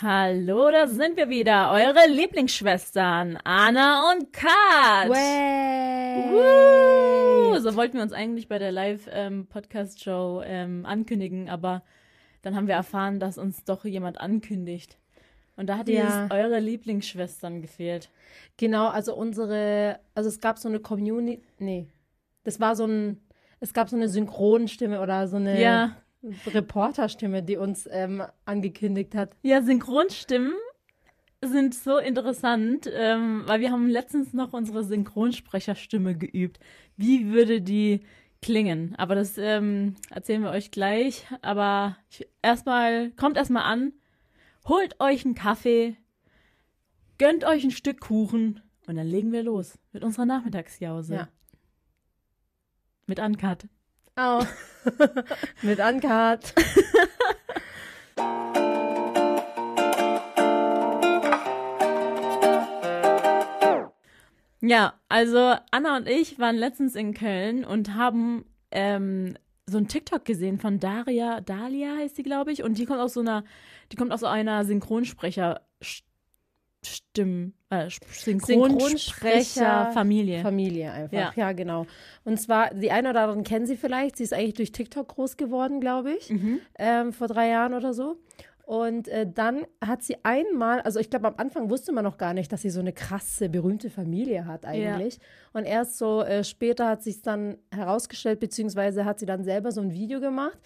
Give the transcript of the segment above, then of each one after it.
Hallo, da sind wir wieder, eure Lieblingsschwestern, Anna und Kat. Woo! So wollten wir uns eigentlich bei der Live-Podcast-Show ähm, ankündigen, aber dann haben wir erfahren, dass uns doch jemand ankündigt. Und da hat Ja. eure Lieblingsschwestern gefehlt. Genau, also unsere, also es gab so eine Community, nee, das war so ein, es gab so eine Synchronstimme oder so eine Ja. Reporterstimme, die uns ähm, angekündigt hat. Ja, Synchronstimmen sind so interessant, ähm, weil wir haben letztens noch unsere Synchronsprecherstimme geübt. Wie würde die klingen? Aber das ähm, erzählen wir euch gleich. Aber erstmal, kommt erstmal an, holt euch einen Kaffee, gönnt euch ein Stück Kuchen und dann legen wir los mit unserer Nachmittagsjause. Ja. Mit Uncut. Oh. Mit Uncut. Ja, also Anna und ich waren letztens in Köln und haben ähm, so ein TikTok gesehen von Daria, Dalia heißt sie, glaube ich, und die kommt aus so einer, die kommt aus so einer Synchronsprecher Stimmen, äh, Synchronsprecher-Familie. Familie einfach, Ja. ja. genau. Und zwar, die eine oder anderen kennen sie vielleicht, sie ist eigentlich durch TikTok groß geworden, glaube ich, Mhm. ähm, vor drei Jahren oder so. Und äh, dann hat sie einmal, also ich glaube, am Anfang wusste man noch gar nicht, dass sie so eine krasse, berühmte Familie hat eigentlich. Und erst so äh, später hat sich dann herausgestellt, beziehungsweise hat sie dann selber so ein Video gemacht,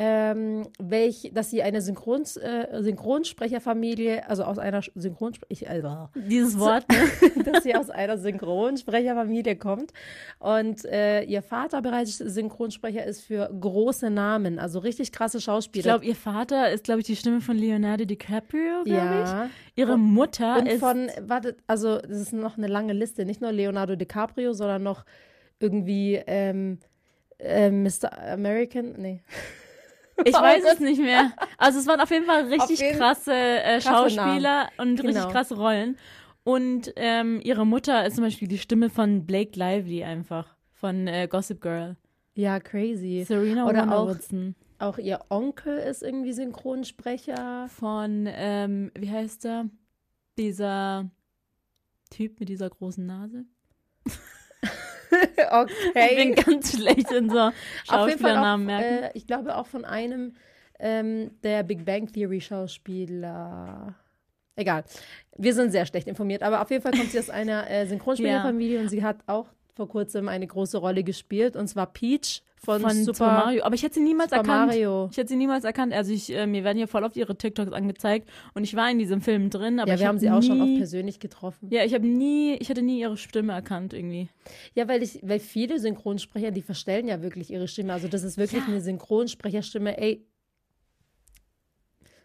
ähm, welch, dass sie eine Synchrons, äh, Synchronsprecherfamilie, also aus einer Synchronsprecher, also, Dieses Wort, ne? dass sie aus einer Synchronsprecherfamilie kommt. Und äh, ihr Vater bereits Synchronsprecher ist für große Namen, also richtig krasse Ich Schauspieler. glaube, ihr Vater ist, glaube ich, die Stimme von Leonardo DiCaprio, glaube ja. ich. Ihre Mutter Und ist von, warte, also das ist noch eine lange Liste, nicht nur Leonardo DiCaprio, sondern noch irgendwie ähm, äh, Mr. American, nee. Ich Oh weiß Gott. es nicht mehr. Also es waren auf jeden Fall richtig jeden- krasse, äh, krasse Schauspieler und richtig Genau. krasse Rollen. Und ähm, ihre Mutter ist zum Beispiel die Stimme von Blake Lively einfach. Von äh, Gossip Girl. Ja, crazy. Serena Oder Wonder auch- Woodson. Auch ihr Onkel ist irgendwie Synchronsprecher. Von, ähm, wie heißt er? Dieser Typ mit dieser großen Nase. Ich bin ganz schlecht in so Schauspielernamen merken. äh, ich glaube auch von einem ähm, der Big Bang Theory Schauspieler. Egal. Wir sind sehr schlecht informiert, aber auf jeden Fall kommt sie aus einer äh, Synchronsprecherfamilie und sie hat auch vor kurzem eine große Rolle gespielt und zwar Peach von, von Super, Super Mario. Aber ich hätte sie niemals Super erkannt. Mario. Ich hätte sie niemals erkannt. Also ich, äh, mir werden hier voll oft ihre TikToks angezeigt und ich war in diesem Film drin, aber Ja, wir hab haben sie auch schon oft nie- persönlich getroffen. Ja, ich habe nie, ich hatte nie ihre Stimme erkannt irgendwie. Ja, weil ich, weil viele Synchronsprecher, die verstellen ja wirklich ihre Stimme. Also das ist wirklich Ja. eine Synchronsprecherstimme. Ey,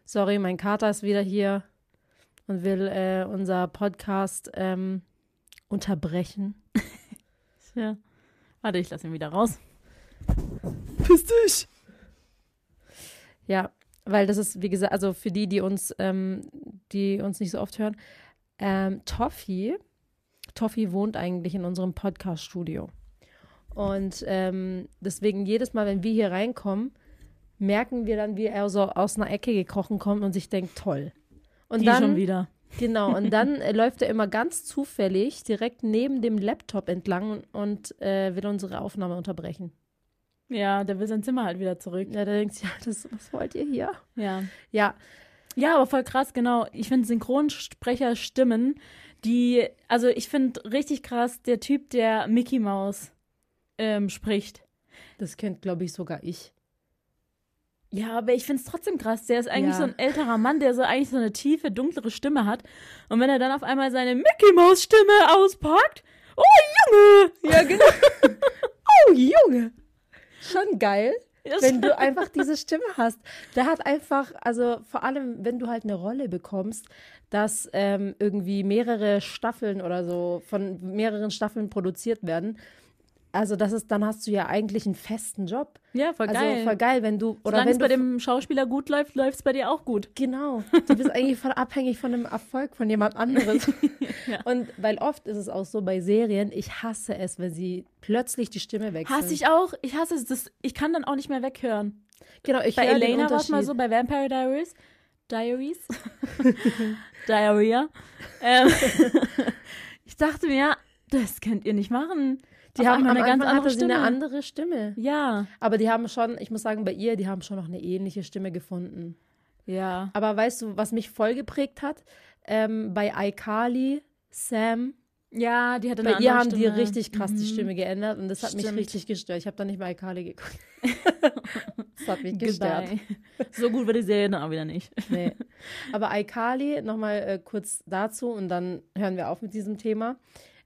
sorry, mein Kater ist wieder hier und will äh, unser Podcast ähm, unterbrechen. Ja. Warte, ich lasse ihn wieder raus. Piss dich! Ja, weil das ist, wie gesagt, also für die, die uns, ähm, die uns nicht so oft hören, ähm, Toffi, Toffi wohnt eigentlich in unserem Podcast-Studio. Und ähm, deswegen jedes Mal, wenn wir hier reinkommen, merken wir dann, wie er so aus einer Ecke gekrochen kommt und sich denkt, toll. Und Die dann, schon wieder. Genau, und dann äh, läuft er immer ganz zufällig direkt neben dem Laptop entlang und äh, will unsere Aufnahme unterbrechen. Ja, der will sein Zimmer halt wieder zurück. Ja, da denkst du, ja, das, was wollt ihr hier? Ja. Ja, Ja, aber voll krass, genau. Ich finde Synchronsprecherstimmen, die, also ich finde richtig krass, der Typ, der Mickey Mouse ähm, spricht. das kennt, glaube ich, sogar ich. Ja, aber ich finde es trotzdem krass. Der ist eigentlich Ja. so ein älterer Mann, der so eigentlich so eine tiefe, dunklere Stimme hat. Und wenn er dann auf einmal seine Mickey Mouse Stimme auspackt, oh Junge! Ja, genau. oh, Junge. Schon geil, wenn du einfach diese Stimme hast. Der hat einfach, also vor allem, wenn du halt eine Rolle bekommst, dass ähm, irgendwie mehrere Staffeln oder so von mehreren Staffeln produziert werden. Also das ist, dann hast du ja eigentlich einen festen Job. ja, voll Also geil. voll geil, wenn du oder Solange wenn es bei dem Schauspieler gut läuft, läuft es bei dir auch gut. Genau. Du bist eigentlich voll abhängig von dem Erfolg von jemand anderes. Ja. Und weil oft ist es auch so bei Serien, ich hasse es, wenn sie plötzlich die Stimme wechseln. Hasse ich auch. Ich hasse es. Das, ich kann dann auch nicht mehr weghören. Genau, ich Bei Elena war es mal so, bei Vampire Diaries. Diaries. Diarrhea. Ähm, ich dachte mir, das könnt ihr nicht machen. Die haben am eine ganz Anfang andere hatte sie eine Stimme. andere Stimme. Ja, Aber die haben schon, ich muss sagen, bei ihr, die haben schon noch eine ähnliche Stimme gefunden. ja. Aber weißt du, was mich voll geprägt hat? Ähm, bei iCarly, Sam, Ja, die hatte bei eine ihr andere haben die Stimme. richtig krass die Mhm. Stimme geändert und das hat mich Stimmt. richtig gestört. Ich habe dann nicht bei iCarly geguckt. das hat mich gestört. So gut war die Serie dann auch wieder nicht. Nee. Aber iCarly, nochmal äh, kurz dazu und dann hören wir auf mit diesem Thema.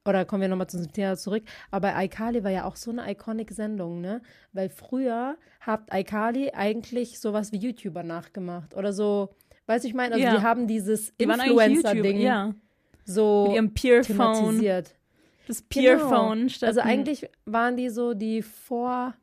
Oder kommen wir nochmal zu diesem Thema zurück. Aber iCarly war ja auch so eine iconic-Sendung, ne? Weil früher hat iCarly eigentlich sowas wie YouTuber nachgemacht. Oder so, weißt du, ich meine, also Ja. die haben dieses Die Influencer-Ding ja. so Mit ihrem Peerphone. thematisiert. Das Genau. Peerphone statt Also eigentlich waren die so die Vor...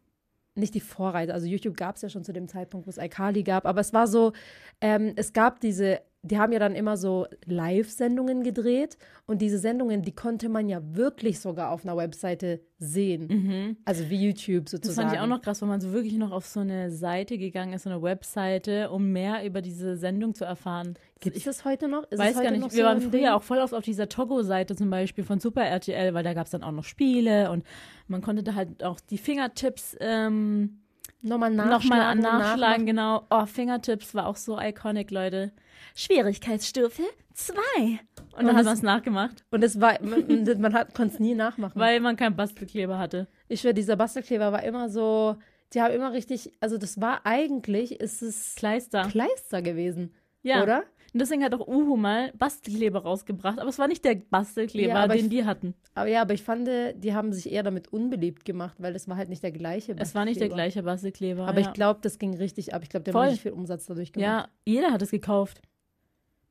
Nicht die Vorreiter, also YouTube gab es ja schon zu dem Zeitpunkt, wo es iCarly gab, aber es war so, ähm, es gab diese, die haben ja dann immer so Live-Sendungen gedreht und diese Sendungen, die konnte man ja wirklich sogar auf einer Webseite sehen. Mhm. Also wie YouTube Das sozusagen. fand ich auch noch krass, wenn man so wirklich noch auf so eine Seite gegangen ist, so eine Webseite, um mehr über diese Sendung zu erfahren. Gibt es das heute noch? Ist weiß heute gar nicht. Wir waren früher Ding? auch voll oft auf dieser Togo-Seite zum Beispiel von Super RTL, weil da gab es dann auch noch Spiele und man konnte da halt auch die Fingertips ähm, nochmal nachschlagen. nochmal nachschlagen, nachmachen. genau. Oh, Fingertips war auch so iconic, Leute. Schwierigkeitsstufe 2. Und, Und dann hat man es nachgemacht, Und es war, man, man konnte es nie nachmachen. weil man keinen Bastelkleber hatte. ich schwöre, dieser Bastelkleber war immer so, die haben immer richtig, also das war eigentlich, ist es Kleister. Kleister gewesen, Ja. oder? Und deswegen hat auch Uhu mal Bastelkleber rausgebracht. Aber es war nicht der Bastelkleber, Ja, den ich- die hatten. Aber ja, aber ich fand, die haben sich eher damit unbeliebt gemacht, weil das war halt nicht der gleiche. Es war nicht der Bastelkleber. gleiche Bastelkleber. Aber ja. ich glaube, das ging richtig ab. Ich glaube, der Voll. hat richtig viel Umsatz dadurch gemacht. Ja, jeder hat es gekauft.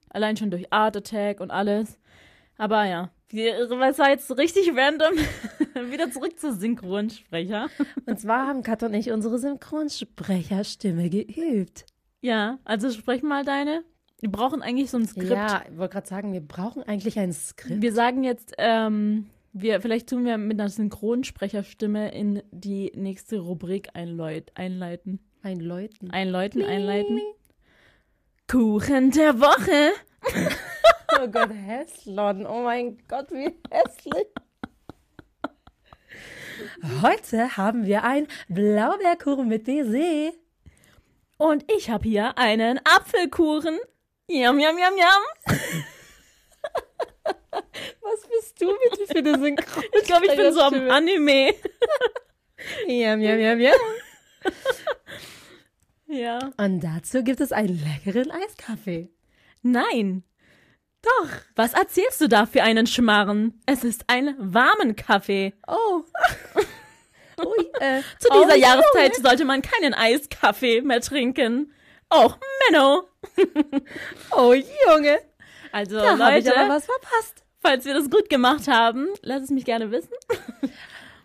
Allein schon durch Art Attack und alles. Aber ja, wir- es war jetzt richtig random. Wieder zurück zu Synchronsprecher. Und zwar haben Kat und ich unsere Synchronsprecherstimme geübt. Ja, also sprech mal deine. Wir brauchen eigentlich so ein Skript. Ja, ich wollte gerade sagen, wir brauchen eigentlich ein Skript. Wir sagen jetzt, ähm, wir, vielleicht tun wir mit einer Synchronsprecherstimme in die nächste Rubrik einläut, einleiten. Ein Leuten. Einläuten, einleiten. Kuchen der Woche. Oh Gott, Häslon. Oh mein Gott, wie hässlich. Heute haben wir ein Blaubeerkuchen mit Baiser. Und ich habe hier einen Apfelkuchen. Yum, yum, yum, yum. Was bist du bitte für eine Synchron? Ich glaube, ich bin so am Anime. Yum, yum, yum, yum. Ja. Und dazu gibt es einen leckeren Eiskaffee. Nein. Doch. Was erzählst du da für einen Schmarren? Es ist ein warmen Kaffee. Oh. Ui, äh, Zu dieser oh, Jahreszeit sollte man keinen Eiskaffee mehr trinken. Oh, Menno. Oh, Junge. Also, Da habe ich Leute, aber was verpasst. falls wir das gut gemacht haben, lass es mich gerne wissen.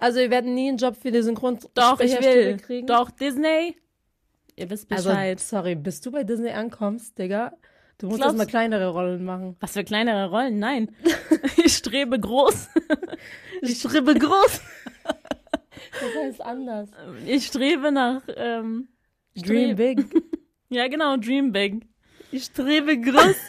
Also, wir werden nie einen Job für die Synchron Doch, ich will. kriegen. Doch, Disney. Ihr wisst Also, Bescheid. sorry, bis du bei Disney ankommst, Digga, du musst Glaubst- erstmal kleinere Rollen machen. Was für kleinere Rollen? Nein. ich strebe groß. Ich strebe groß. Das heißt anders. Ich strebe nach. Ähm, Dream big. Ja, genau, Dream Big. Ich strebe groß.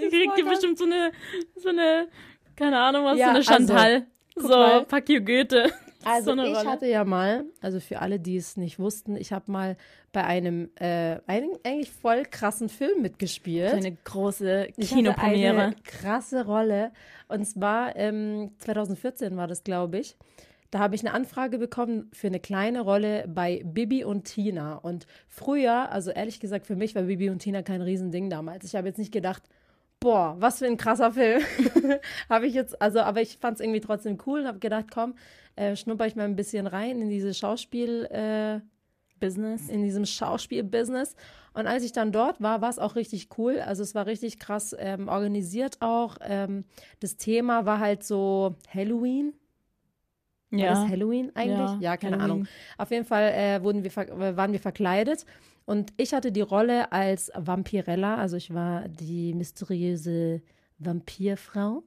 ich krieg das. bestimmt so eine, so eine, keine Ahnung was, Ja, so eine Chantal. guck so, mal. fuck you Goethe. Also so ich Rolle. hatte ja mal, also für alle, die es nicht wussten, ich habe mal bei einem äh, einen, eigentlich voll krassen Film mitgespielt. Eine große Kinopremiere. eine krasse Rolle. Und zwar ähm, 2014 war das, glaube ich. Da habe ich eine Anfrage bekommen für eine kleine Rolle bei Bibi und Tina. Und früher, also ehrlich gesagt, für mich war Bibi und Tina kein Riesending damals. Ich habe jetzt nicht gedacht, boah, was für ein krasser Film. habe ich jetzt, also, aber ich fand es irgendwie trotzdem cool und habe gedacht, komm, äh, schnupper ich mal ein bisschen rein in diese Schauspiel- äh, Business. in diesem Schauspiel-Business. Und als ich dann dort war, war es auch richtig cool. Also es war richtig krass ähm, organisiert auch. Ähm, das Thema war halt so Halloween. War Ja. das Halloween eigentlich? Ja, keine Halloween. Ahnung. Auf jeden Fall äh, wurden wir, äh, waren wir verkleidet. Und ich hatte die Rolle als Vampirella. Also ich war die mysteriöse Vampirfrau.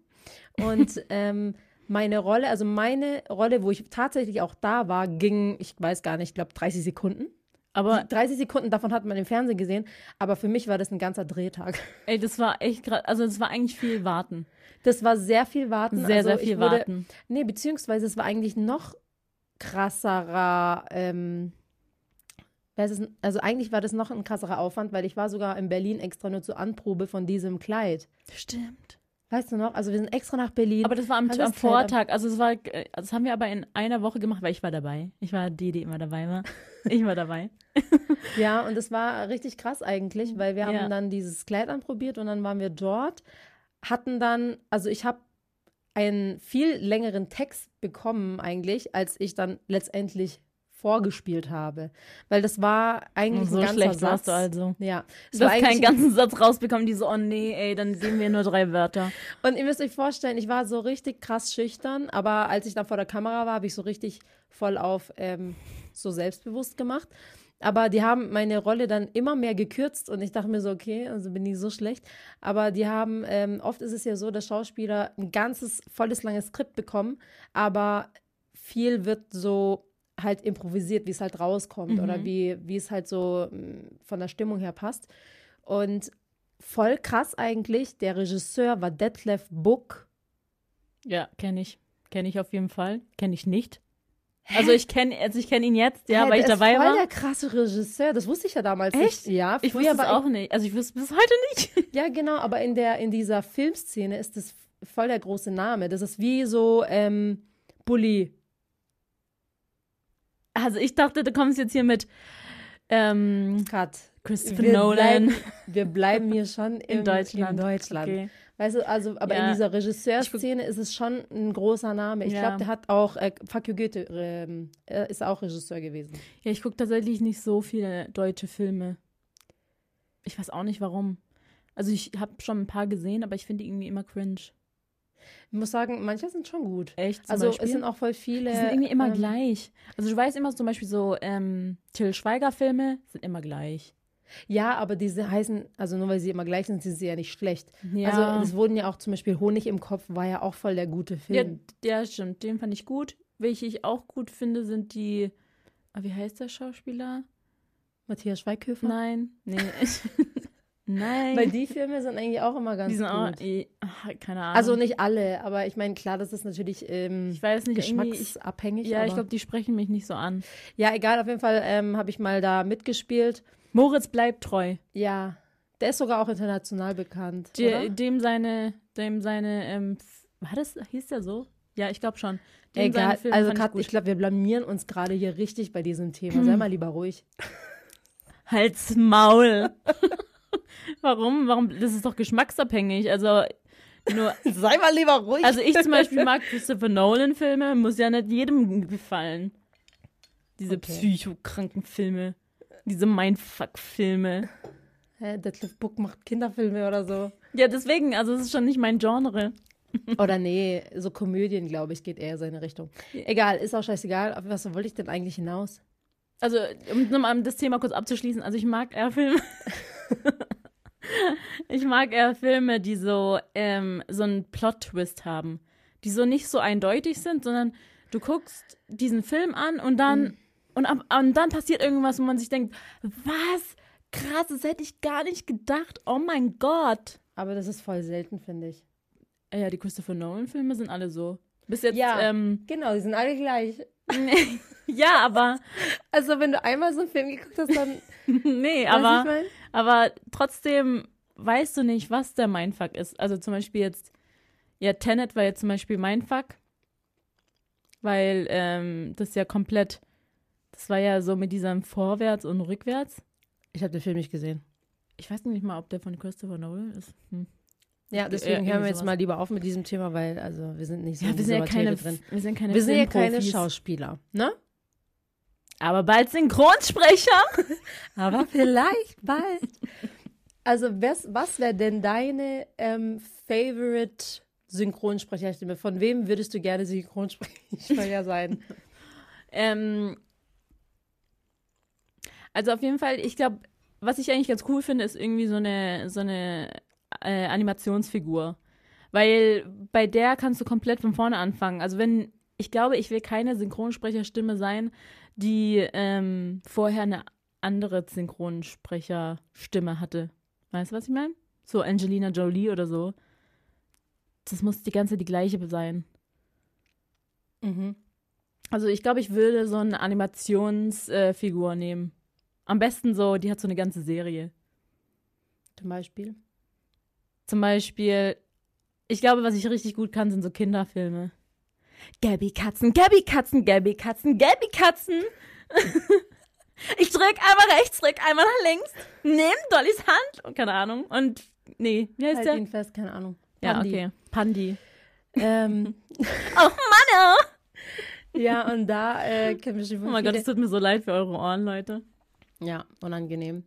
Und ähm, meine Rolle, also meine Rolle, wo ich tatsächlich auch da war, ging, ich weiß gar nicht, ich glaube 30 Sekunden. Aber, Die 30 Sekunden davon hat man im Fernsehen gesehen, aber für mich war das ein ganzer Drehtag. ey, das war echt gerade, also es war eigentlich viel Warten. Das war sehr viel Warten. Sehr, also sehr viel wurde, Warten. Nee, beziehungsweise es war eigentlich noch krasserer, ähm, also eigentlich war das noch ein krasserer Aufwand, weil ich war sogar in Berlin extra nur zur Anprobe von diesem Kleid. Stimmt. Weißt du noch? Also wir sind extra nach Berlin. Aber das war am, am Vortag. Also es war, äh, das haben wir aber in einer Woche gemacht, weil ich war dabei. Ich war die, die immer dabei war. Ich war dabei. Ja, und es war richtig krass eigentlich, weil wir haben Ja. dann dieses Kleid anprobiert und dann waren wir dort, hatten dann, also ich habe einen viel längeren Text bekommen eigentlich, als ich dann letztendlich vorgespielt habe, weil das war eigentlich so ein ganzer schlecht Satz. warst du also. Ja, es Du hast keinen ganzen Satz rausbekommen, die so, oh nee, ey, dann geben wir nur drei Wörter. Und ihr müsst euch vorstellen, ich war so richtig krass schüchtern, aber als ich dann vor der Kamera war, habe ich so richtig voll auf ähm, so selbstbewusst gemacht. Aber die haben meine Rolle dann immer mehr gekürzt und ich dachte mir so, okay, also bin ich so schlecht. Aber die haben, ähm, oft ist es ja so, dass Schauspieler ein ganzes, volles, langes Skript bekommen, aber viel wird so halt improvisiert, wie es halt rauskommt oder wie, wie es halt so mh, von der Stimmung her passt. Und voll krass eigentlich, der Regisseur war Detlef Buck. Ja, kenne ich. Kenne ich auf jeden Fall. Kenne ich nicht. Also ich kenne also ich kenn ihn jetzt, ja, Hä, weil ich dabei ist voll war. der krasse Regisseur, das wusste ich ja damals Echt? nicht. Ja, Ich wusste es war auch nicht. Also ich wusste es bis heute nicht. Ja, genau, aber in, der, in dieser Filmszene ist das voll der große Name. Das ist wie so ähm, Bully. Also ich dachte, du kommst jetzt hier mit ähm, Cut. Christopher Wir Nolan bleiben, wir bleiben hier schon im, in Deutschland. In Deutschland. Okay. Weißt du, also, aber Ja. in dieser Regisseurszene ist es schon ein großer Name. Ich Ja. glaube, der hat auch, äh, Fuck you Goethe, er ist auch Regisseur gewesen. Ja, ich gucke tatsächlich nicht so viele deutsche Filme. Ich weiß auch nicht warum. Also ich habe schon ein paar gesehen, aber ich finde die irgendwie immer cringe. Ich muss sagen, manche sind schon gut. Echt? Also Beispiel? es sind auch voll viele. die sind irgendwie immer ähm, gleich. Also du weißt immer zum Beispiel so ähm, Till Schweiger Filme sind immer gleich. Ja, aber diese heißen, also nur weil sie immer gleich sind, sind sie ja nicht schlecht. Ja. Also es wurden ja auch zum Beispiel Honig im Kopf war ja auch voll der gute Ja, Film. ja, stimmt. Den fand ich gut. Welche ich auch gut finde, sind die. Ah, wie heißt der Schauspieler? Matthias Schweighöfer. Nein. Nee. Nein. Weil die Filme sind eigentlich auch immer ganz die sind auch. gut. eh, ach, keine Ahnung. Also nicht alle, aber ich meine, klar, das ist natürlich ähm, ich weiß nicht, irgendwie. Ich, geschmacksabhängig. ja, ich glaube, die sprechen mich nicht so an. ja, egal, auf jeden Fall ähm, habe ich mal da mitgespielt. Moritz bleibt treu. Ja, der ist sogar auch international bekannt. Die, dem seine, dem seine, ähm, war das, hieß der so? Ja, ich glaube schon. Dem Egal, seine Filme also Kat, ich ich glaube, wir blamieren uns gerade hier richtig bei diesem Thema. Sei mal lieber ruhig. Halt's Maul. Warum? Warum? Das ist doch geschmacksabhängig. Also nur, Sei mal lieber ruhig. also ich zum Beispiel mag Christopher Nolan Filme, muss ja nicht jedem gefallen. Diese Okay. psychokranken Filme, diese Mindfuck-Filme. Hä, Detlef Book macht Kinderfilme oder so. Ja, deswegen, also es ist schon nicht mein Genre. Oder nee, so Komödien, glaube ich, geht eher seine Richtung. Egal, ist auch scheißegal. Auf was wollte ich denn eigentlich hinaus? Also, um nochmal das Thema kurz abzuschließen, also ich mag eher Filme. ich mag eher Filme, die so, ähm, so einen Plot-Twist haben. Die so nicht so eindeutig sind, sondern du guckst diesen Film an und dann, und, ab, und dann passiert irgendwas, wo man sich denkt, was? Krass, das hätte ich gar nicht gedacht. Oh mein Gott. Aber das ist voll selten, finde ich. Äh, Ja, die Christopher Nolan-Filme sind alle so. Bis jetzt, Ja. ähm, Genau, die sind alle gleich. ja, aber, Also, wenn du einmal so einen Film geguckt hast, dann. nee, aber. ich mein? Aber trotzdem weißt du nicht, was der Mindfuck ist. Also zum Beispiel jetzt, ja, Tenet war jetzt zum Beispiel Mindfuck, weil ähm, das ja komplett, das war ja so mit diesem Vorwärts und Rückwärts. Ich habe den Film nicht gesehen. Ich weiß nicht mal, ob der von Christopher Nolan ist. Hm. Ja, deswegen hören wir jetzt mal lieber auf mit diesem Thema, weil also wir sind nicht so Ja, wir sind ja keine, drin. wir sind keine Wir sind ja keine. Schauspieler, ne? Aber bald Synchronsprecher. Aber vielleicht bald. Also, was, was wäre denn deine ähm, Favorite Synchronsprecherstimme? Von wem würdest du gerne Synchronsprecher sein? Ähm, also auf jeden Fall, ich glaube, was ich eigentlich ganz cool finde, ist irgendwie so eine, so eine äh, Animationsfigur. Weil bei der kannst du komplett von vorne anfangen. Also wenn, ich glaube, ich will keine Synchronsprecherstimme sein, die ähm, vorher eine andere Synchronsprecherstimme hatte. Weißt du, was ich meine? So Angelina Jolie oder so. Das muss die ganze die gleiche sein. Mhm. Also ich glaube, ich würde so eine Animationsfigur nehmen. Am besten so, die hat so eine ganze Serie. Zum Beispiel. Zum Beispiel, ich glaube, was ich richtig gut kann, sind so Kinderfilme. Gabby Katzen, Gabby Katzen, Gabby Katzen, Gabby Katzen. ich drück einmal rechts, drück einmal nach links, nimm Dollys Hand und keine Ahnung. Und nee, wie heißt Halt der? ihn fest, keine Ahnung. Ja, Pandi. okay. Pandi. Ähm, Oh Mann! ja, und da äh, können wir schon Oh mein Gott, es tut mir so leid für eure Ohren, Leute. Ja, unangenehm.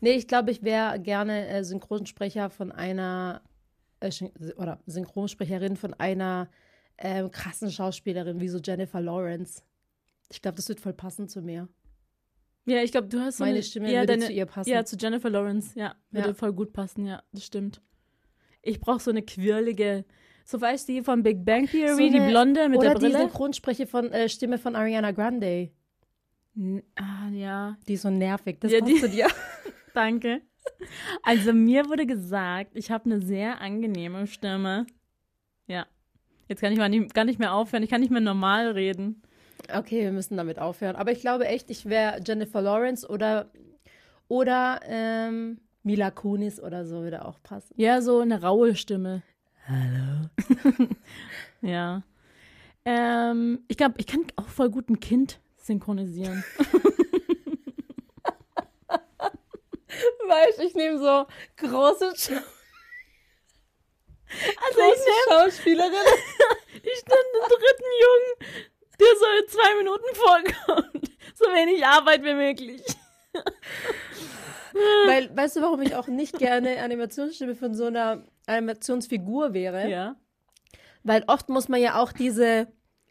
nee, ich glaube, ich wäre gerne äh, Synchronsprecher von einer äh, oder Synchronsprecherin von einer ähm, krassen Schauspielerin wie so Jennifer Lawrence. Ich glaube, das wird voll passen zu mir. Ja, ich glaube, du hast so Meine eine, Stimme ja, würde deine, zu ihr passen. Ja, zu Jennifer Lawrence, ja. Würde Ja. voll gut passen, ja, das stimmt. Ich brauche so eine quirlige, so weißt du, die von Big Bang Theory, So die eine- Blonde mit oder der die Brille. Synchronspreche von äh, Stimme von Ariana Grande. N- Ah, ja, Die ist so nervig. Das Ja, passt die- zu dir. danke. Also mir wurde gesagt, ich habe eine sehr angenehme Stimme. Ja. Jetzt kann ich mal nicht, gar nicht mehr aufhören. Ich kann nicht mehr normal reden. Okay, wir müssen damit aufhören. Aber ich glaube echt, ich wäre Jennifer Lawrence oder, oder ähm, Mila Kunis oder so würde auch passen. Ja, so eine raue Stimme. Hallo. Ja. Ähm, ich glaube, ich kann auch voll gut ein Kind synchronisieren. Weißt ich nehme so große, Schau Also große Schauspielerin. Ich nenne den dritten Jungen, der so in zwei Minuten vorkommt. So wenig Arbeit wie möglich. Weil, weißt du, warum ich auch nicht gerne Animationsstimme von so einer Animationsfigur wäre? Ja. Weil oft muss man ja auch diese,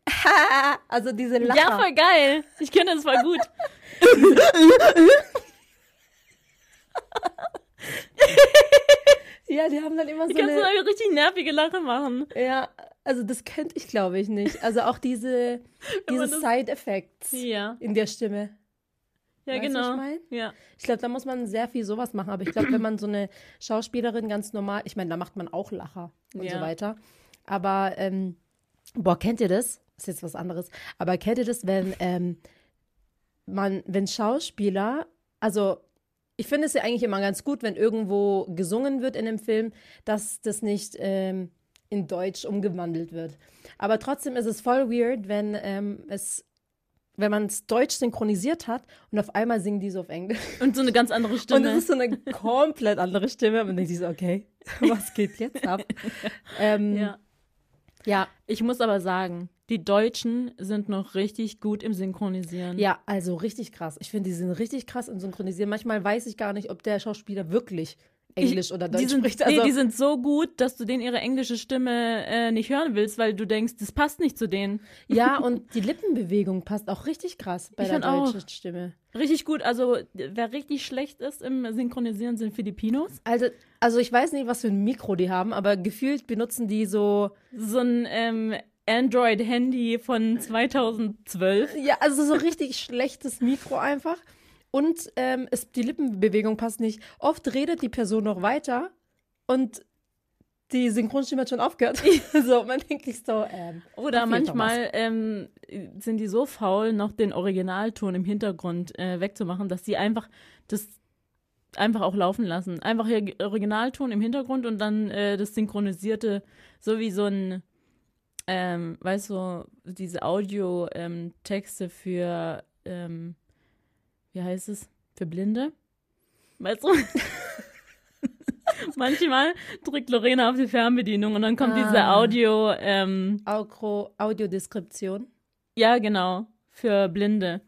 also diese Lacher. Ja, voll geil. Ich kenne das voll gut. Ja, die haben dann immer Du so kannst so eine, eine richtig nervige Lache machen. ja, also das könnte ich glaube ich nicht. Also auch diese, diese das- Side-Effects Ja. in der Stimme. Ja, Weißt du, genau. ich mein? Ja. Ich glaube, da muss man sehr viel sowas machen. Aber ich glaube, wenn man so eine Schauspielerin ganz normal, ich meine, da macht man auch Lacher und Ja. so weiter. Aber, ähm, boah, kennt ihr das? Ist jetzt was anderes. Aber kennt ihr das, wenn ähm, man, wenn Schauspieler, also ich finde es ja eigentlich immer ganz gut, wenn irgendwo gesungen wird in einem Film, dass das nicht ähm, in Deutsch umgewandelt wird. Aber trotzdem ist es voll weird, wenn ähm, es wenn man es deutsch synchronisiert hat und auf einmal singen die so auf Englisch. Und so eine ganz andere Und Stimme. es ist so eine komplett andere Stimme. Und man denkt sich so, okay, was geht jetzt ab? ähm, ja. ja. Ich muss aber sagen, die Deutschen sind noch richtig gut im Synchronisieren. Ja, also richtig krass. Ich finde, die sind richtig krass im Synchronisieren. Manchmal weiß ich gar nicht, ob der Schauspieler wirklich Englisch oder Deutsch die sind, spricht. nee, Also, die sind so gut, dass du denen ihre englische Stimme äh, nicht hören willst, weil du denkst, das passt nicht zu denen. ja, und die Lippenbewegung passt auch richtig krass bei Ich der find auch. deutschen Stimme. Richtig gut. Also, wer richtig schlecht ist im Synchronisieren, sind Filipinos. Also, also ich weiß nicht, was für ein Mikro die haben, aber gefühlt benutzen die so, So ein ähm, Android-Handy von 2012. ja, also so richtig schlechtes Mikro einfach. Und ähm, es, die Lippenbewegung passt nicht. Oft redet die Person noch weiter und die Synchronstimme hat schon aufgehört. so, man denkt sich so, ähm, Oder manchmal ähm, sind die so faul, noch den Originalton im Hintergrund äh, wegzumachen, dass sie einfach das einfach auch laufen lassen. Einfach hier Originalton im Hintergrund und dann äh, das synchronisierte, so wie so ein, ähm, weißt du, diese Audio-Texte für, ähm, wie heißt es, für Blinde? Weißt du? Manchmal drückt Lorena auf die Fernbedienung und dann kommt diese Ah. Audio, ähm, Audiodeskription. ja, genau, für Blinde.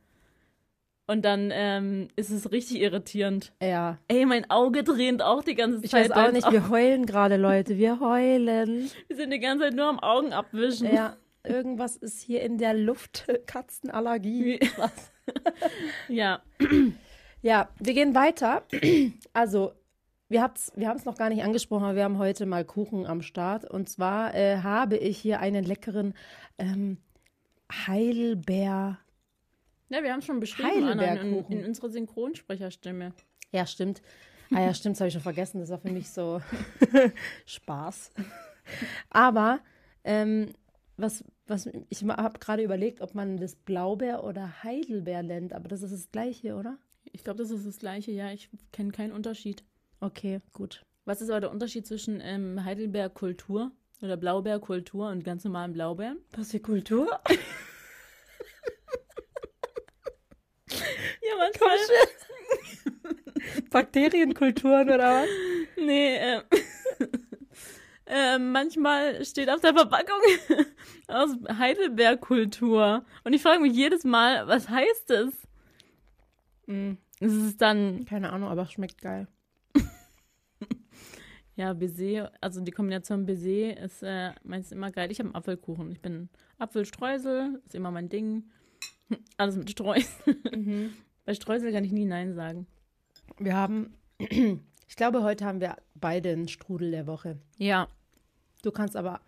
Und dann ähm, ist es richtig irritierend. Ja. Ey, mein Auge dreht auch die ganze Ich Zeit. weiß auch nicht, wir heulen gerade, Leute. Wir heulen. Wir sind die ganze Zeit nur am Augen abwischen. Ja, irgendwas ist hier in der Luft. Katzenallergie. Was? Ja. Ja, wir gehen weiter. Also, wir, habt's, wir haben es noch gar nicht angesprochen, aber wir haben heute mal Kuchen am Start. Und zwar äh, habe ich hier einen leckeren ähm, Heidelbeer Ja, wir haben schon beschrieben, Anna, in, in unserer Synchronsprecherstimme. Ja, stimmt. Ah ja, stimmt, das habe ich schon vergessen. Das war für mich so Spaß. Aber ähm, was, was ich habe gerade überlegt, ob man das Blaubeer oder Heidelbeer nennt, aber das ist das gleiche, oder? Ich glaube, das ist das Gleiche. Ja, ich kenne keinen Unterschied. Okay, gut. Was ist aber der Unterschied zwischen ähm, Heidelbeerkultur oder Blaubeerkultur und ganz normalen Blaubeeren? Was für Kultur? Ja, manchmal. Bakterienkulturen oder was? Nee, äh, äh, manchmal steht auf der Verpackung aus Heidelbeerkultur. Und ich frage mich jedes Mal, was heißt das? Hm, Es ist dann, Keine Ahnung, aber es schmeckt geil. ja, Baiser, also die Kombination Baiser ist äh, meistens immer geil. Ich habe einen Apfelkuchen. Ich bin Apfelstreusel, ist immer mein Ding. Alles mit Streusel. Bei Streusel kann ich nie Nein sagen. Wir haben, ich glaube, heute haben wir beide einen Strudel der Woche. Ja, Du kannst aber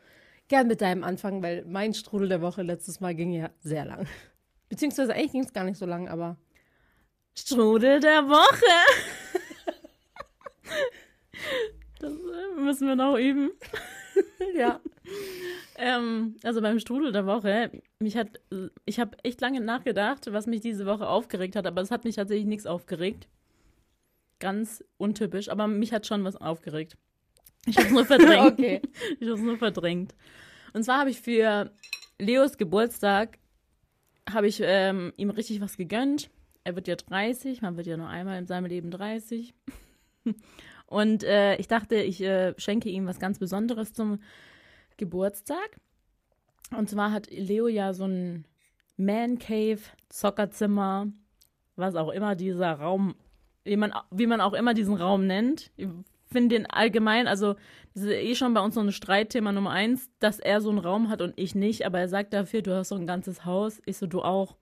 gern mit deinem anfangen, weil mein Strudel der Woche letztes Mal ging ja sehr lang. Beziehungsweise eigentlich ging es gar nicht so lang, aber Strudel der Woche. Das äh, müssen wir noch üben. ja. Ähm, also beim Strudel der Woche, mich hat, ich habe echt lange nachgedacht, was mich diese Woche aufgeregt hat, aber es hat mich tatsächlich nichts aufgeregt. Ganz untypisch, aber mich hat schon was aufgeregt. Ich habe es nur verdrängt. Okay. Ich habe es nur verdrängt. Und zwar habe ich für Leos Geburtstag habe ich ähm, ihm richtig was gegönnt. Er wird ja 30, man wird ja nur einmal in seinem Leben 30. Und äh, ich dachte, ich äh, schenke ihm was ganz Besonderes zum Geburtstag. Und zwar hat Leo ja so ein Man Cave, Zockerzimmer, was auch immer dieser Raum, wie man, wie man auch immer diesen Raum nennt. Ich finde den allgemein, also das ist eh schon bei uns so ein Streitthema Nummer eins, dass er so einen Raum hat und ich nicht, aber er sagt dafür, du hast so ein ganzes Haus. Ich so, du auch.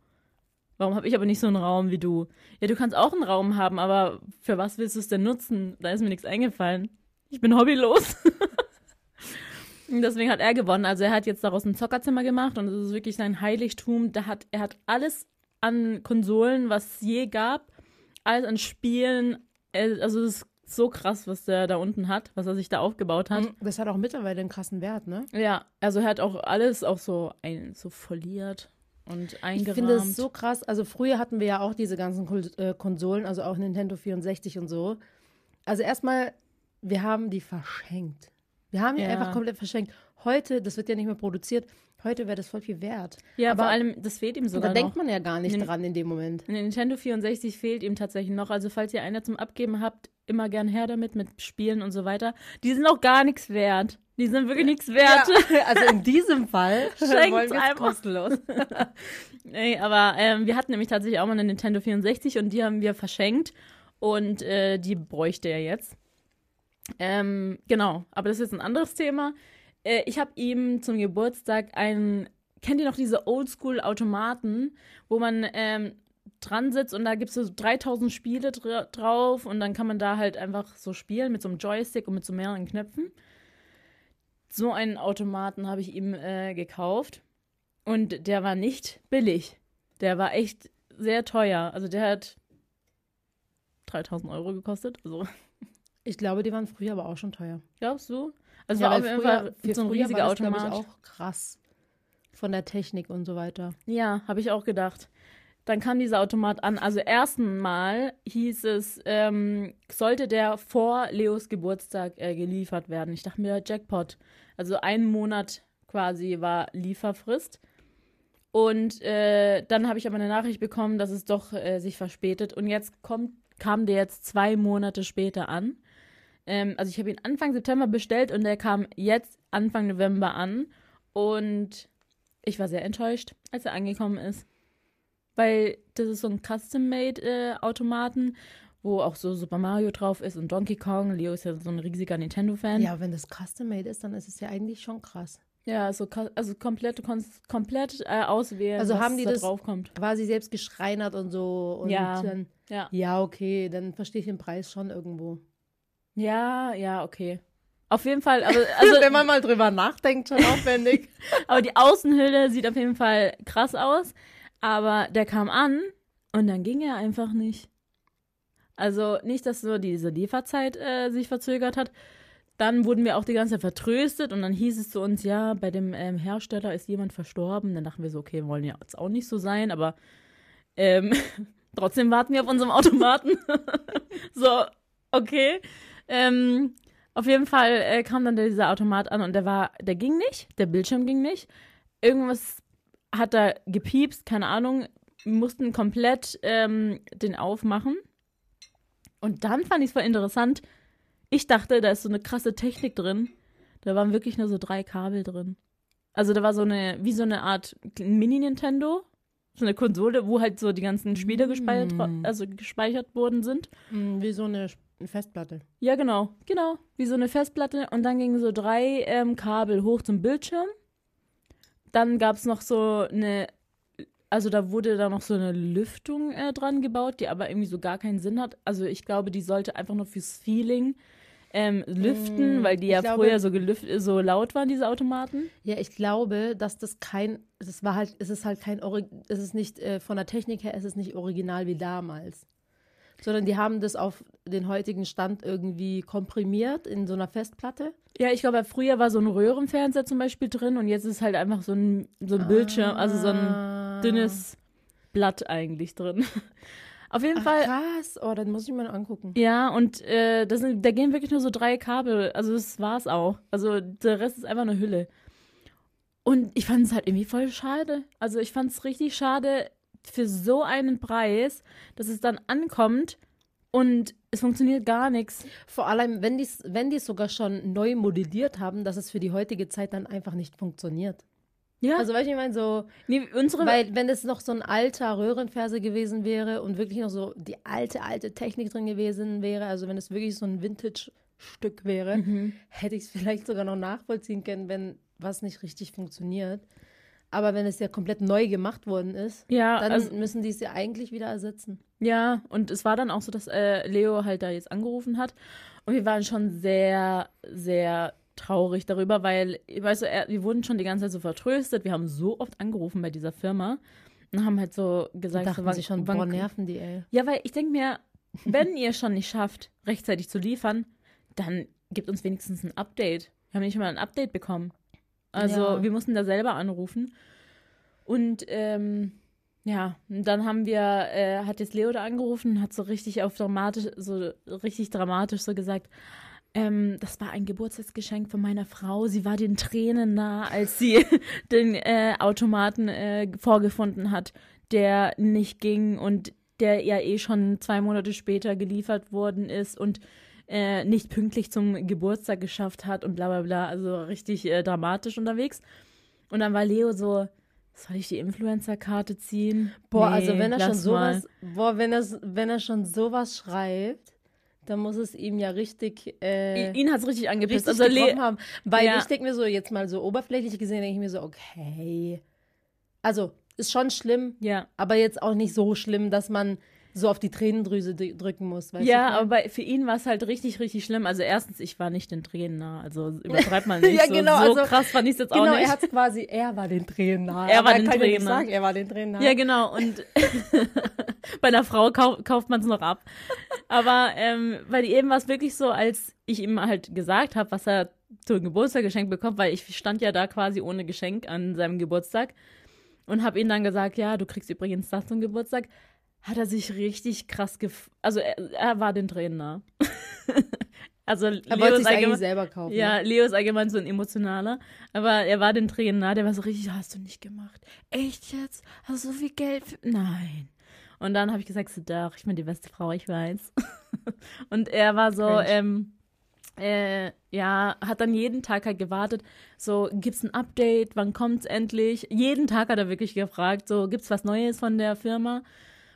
Warum habe ich aber nicht so einen Raum wie du? Ja, du kannst auch einen Raum haben, aber für was willst du es denn nutzen? Da ist mir nichts eingefallen. Ich bin hobbylos. Deswegen hat er gewonnen. Also er hat jetzt daraus ein Zockerzimmer gemacht und es ist wirklich sein Heiligtum. Da hat, er hat alles an Konsolen, was es je gab, alles an Spielen. Also es ist so krass, was der da unten hat, was er sich da aufgebaut hat. Das hat auch mittlerweile einen krassen Wert, ne? Ja, also er hat auch alles auch so, ein, so foliert und Ich eingerahmt. finde es so krass. Also früher hatten wir ja auch diese ganzen äh, Konsolen, also auch Nintendo 64 und so. Also erstmal, wir haben die verschenkt. Wir haben Ja. einfach komplett verschenkt. Heute, das wird ja nicht mehr produziert, heute wäre das voll viel wert. ja, aber vor allem, das fehlt ihm Da sogar noch. denkt man ja gar nicht Nin- dran in dem Moment. Eine Nintendo 64 fehlt ihm tatsächlich noch. Also falls ihr eine zum Abgeben habt, immer gern her damit, mit Spielen und so weiter. Die sind auch gar nichts wert. Die sind wirklich nichts wert. also in diesem Fall es einfach. kostenlos. nee, aber ähm, wir hatten nämlich tatsächlich auch mal eine Nintendo 64 und die haben wir verschenkt. Und äh, die bräuchte er jetzt. Ähm, genau, aber das ist jetzt ein anderes Thema. Äh, ich habe ihm zum Geburtstag einen, kennt ihr noch diese Oldschool-Automaten, wo man ähm, dran sitzt und da gibt es so 3000 Spiele dra drauf und dann kann man da halt einfach so spielen mit so einem Joystick und mit so mehreren Knöpfen. So einen Automaten habe ich ihm äh, gekauft und der war nicht billig. Der war echt sehr teuer. Also der hat 3000 Euro gekostet. Also, Ich glaube, die waren früher aber auch schon teuer. glaubst du? Also Ja, war auf jeden Fall für so ein riesiger war das, Automat. Ich, auch krass. Von der Technik und so weiter. Ja, habe ich auch gedacht. Dann kam dieser Automat an. Also ersten Mal hieß es, ähm, sollte der vor Leos Geburtstag äh, geliefert werden. Ich dachte mir, Jackpot. Also einen Monat quasi war Lieferfrist. Und äh, dann habe ich aber eine Nachricht bekommen, dass es doch äh, sich verspätet. Und jetzt kommt, kam der jetzt zwei Monate später an. Ähm, also ich habe ihn Anfang September bestellt und der kam jetzt Anfang November an. Und ich war sehr enttäuscht, als er angekommen ist. Weil das ist so ein Custom-Made-Automaten, wo auch so Super Mario drauf ist und Donkey Kong. Leo ist ja so ein riesiger Nintendo-Fan. Ja, wenn das custom-made ist, dann ist es ja eigentlich schon krass. Ja, so, also komplett, komplett äh, auswählen, Also was haben die da das- drauf kommt. Quasi selbst geschreinert und so. Und Ja. Dann, Ja. ja, okay, dann verstehe ich den Preis schon irgendwo. Ja, ja, okay. Auf jeden Fall, also, also wenn man mal drüber nachdenkt, schon aufwendig. aber die Außenhülle sieht auf jeden Fall krass aus. Aber der kam an und dann ging er einfach nicht. Also nicht, dass so diese Lieferzeit äh, sich verzögert hat. Dann wurden wir auch die ganze Zeit vertröstet und dann hieß es zu uns, ja, bei dem ähm, Hersteller ist jemand verstorben. Dann dachten wir so, okay, wollen ja jetzt auch nicht so sein, aber ähm, trotzdem warten wir auf unserem Automaten. so, okay. Ähm, auf jeden Fall äh, kam dann dieser Automat an und der war, der ging nicht, der Bildschirm ging nicht. Irgendwas hat da gepiepst, keine Ahnung. Wir mussten komplett ähm, den aufmachen. Und dann fand ich es voll interessant. Ich dachte, da ist so eine krasse Technik drin. Da waren wirklich nur so drei Kabel drin. Also da war so eine, wie so eine Art Mini-Nintendo. So eine Konsole, wo halt so die ganzen Spiele gespeichert, Mm. also gespeichert worden sind. Hm, Wie so eine Festplatte. Ja, genau, genau. Wie so eine Festplatte. Und dann gingen so drei ähm, Kabel hoch zum Bildschirm. Dann gab es noch so eine, also da wurde da noch so eine Lüftung äh, dran gebaut, die aber irgendwie so gar keinen Sinn hat. Also ich glaube, die sollte einfach nur fürs Feeling ähm, lüften, Mm, weil die ich ja glaube- früher so, gelüft, so laut waren, diese Automaten. Ja, ich glaube, dass das kein, es war halt, es ist halt kein, es ist nicht, äh, von der Technik her, es ist nicht original wie damals. Sondern die haben das auf den heutigen Stand irgendwie komprimiert in so einer Festplatte. Ja, ich glaube, früher war so ein Röhrenfernseher zum Beispiel drin und jetzt ist halt einfach so ein, so ein Bildschirm, also so ein Ah. dünnes Blatt eigentlich drin. Auf jeden Ach, Fall krass. Oh, dann muss ich mir mal angucken. Ja, und äh, das sind, da gehen wirklich nur so drei Kabel. Also das war's auch. Also der Rest ist einfach eine Hülle. Und ich fand es halt irgendwie voll schade. Also ich fand es richtig schade für so einen Preis, dass es dann ankommt und es funktioniert gar nichts. Vor allem, wenn die es wenn die's sogar schon neu modelliert haben, dass es für die heutige Zeit dann einfach nicht funktioniert. Ja, Also, weißt du, ich meine, so, nee, unsere. weil, wenn es noch so ein alter Röhrenfernseher gewesen wäre und wirklich noch so die alte, alte Technik drin gewesen wäre, also wenn es wirklich so ein Vintage-Stück wäre, Mhm. hätte ich es vielleicht sogar noch nachvollziehen können, wenn was nicht richtig funktioniert. Aber wenn es ja komplett neu gemacht worden ist, ja, dann also, müssen die es ja eigentlich wieder ersetzen. ja, und es war dann auch so, dass äh, Leo halt da jetzt angerufen hat. Und wir waren schon sehr, sehr traurig darüber, weil, weißt du, er, wir wurden schon die ganze Zeit so vertröstet. Wir haben so oft angerufen bei dieser Firma und haben halt so gesagt, dachten so, wann, sie schon, wann, boah, nerven die, ey. Ja, weil ich denke mir, wenn ihr schon nicht schafft, rechtzeitig zu liefern, dann gebt uns wenigstens ein Update. Wir haben nicht mal ein Update bekommen. Also Ja. wir mussten da selber anrufen. Und ähm, ja, und dann haben wir, äh, hat jetzt Leo da angerufen und hat so richtig auf dramatisch, so richtig dramatisch so gesagt, ähm, das war ein Geburtstagsgeschenk von meiner Frau. Sie war den Tränen nah, als sie den äh, Automaten äh, vorgefunden hat, der nicht ging und der ja eh schon zwei Monate später geliefert worden ist und äh, nicht pünktlich zum Geburtstag geschafft hat und bla bla bla. Also richtig äh, dramatisch unterwegs. Und dann war Leo so, soll ich die Influencer-Karte ziehen? Boah, Nee, also wenn er schon mal. sowas, boah, wenn er, wenn er schon sowas schreibt, dann muss es ihm ja richtig, äh, Ihn hat es richtig angepisst. richtig also Le haben. Weil Ja. ich denke mir so, jetzt mal so oberflächlich gesehen, denke ich mir so, okay. Also, ist schon schlimm, ja. aber jetzt auch nicht so schlimm, dass man so auf die Tränendrüse dr- drücken muss. Weißt Ja, du? aber für ihn war es halt richtig, richtig schlimm. Also erstens, ich war nicht den Tränen nah. Also übertreibt man nicht. Ja, so, genau, so also- krass fand ich es jetzt Genau, auch er nicht. hat quasi, er war den Tränen nah. Er war Aber den kann ja nicht Tränen nah. sagen, er war den Tränen nah. Ja, genau. Und bei einer Frau kau kauft man es noch ab. Aber ähm, bei ihm war es wirklich so, als ich ihm halt gesagt habe, was er zum Geburtstag geschenkt bekommt, weil ich stand ja da quasi ohne Geschenk an seinem Geburtstag und habe ihm dann gesagt, ja, du kriegst übrigens das zum Geburtstag. Hat er sich richtig krass gef... Also er, er war den Tränen nah. also er Leo wollte sich eigentlich selber kaufen. ja, Leo ist allgemein so ein emotionaler, aber er war den Tränen nah, der war so richtig, hast du nicht gemacht. Echt jetzt? Hast du so viel Geld? Für... Nein. Und dann habe ich gesagt, so, doch, ich bin die beste Frau, ich weiß. und er war so, Cringe. ähm, äh, ja, hat dann jeden Tag halt gewartet, so, gibt's ein Update, wann kommt's endlich? Jeden Tag hat er wirklich gefragt, so, gibt's was Neues von der Firma?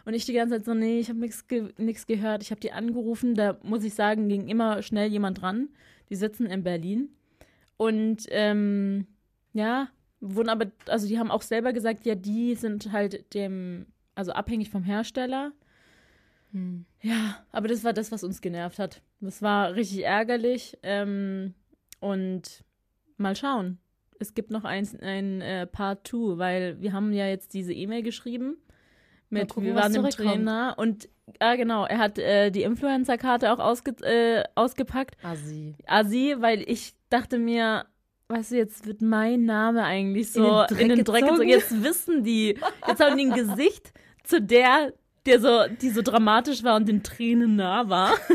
Und ich die ganze Zeit so, nee, ich habe nichts ge nix gehört. Ich habe die angerufen, da muss ich sagen, ging immer schnell jemand dran. Die sitzen in Berlin. Und ähm, ja, wurden aber, also die haben auch selber gesagt, ja, die sind halt dem, also abhängig vom Hersteller. Hm. Ja, aber das war das, was uns genervt hat. Das war richtig ärgerlich. Ähm, und mal schauen. es gibt noch ein, ein äh, Part 2, weil wir haben ja jetzt diese E-Mail geschrieben mit gucken, wir waren im. Trainer und ah genau, er hat äh, die Influencer-Karte auch ausge, äh, ausgepackt. Assi. Asi, weil ich dachte mir, weißt du, jetzt wird mein Name eigentlich so In den Dreck in den Dreck gezogen. gezogen. Jetzt wissen die, jetzt haben die ein Gesicht zu der, der so, die so dramatisch war und den Tränen nah war.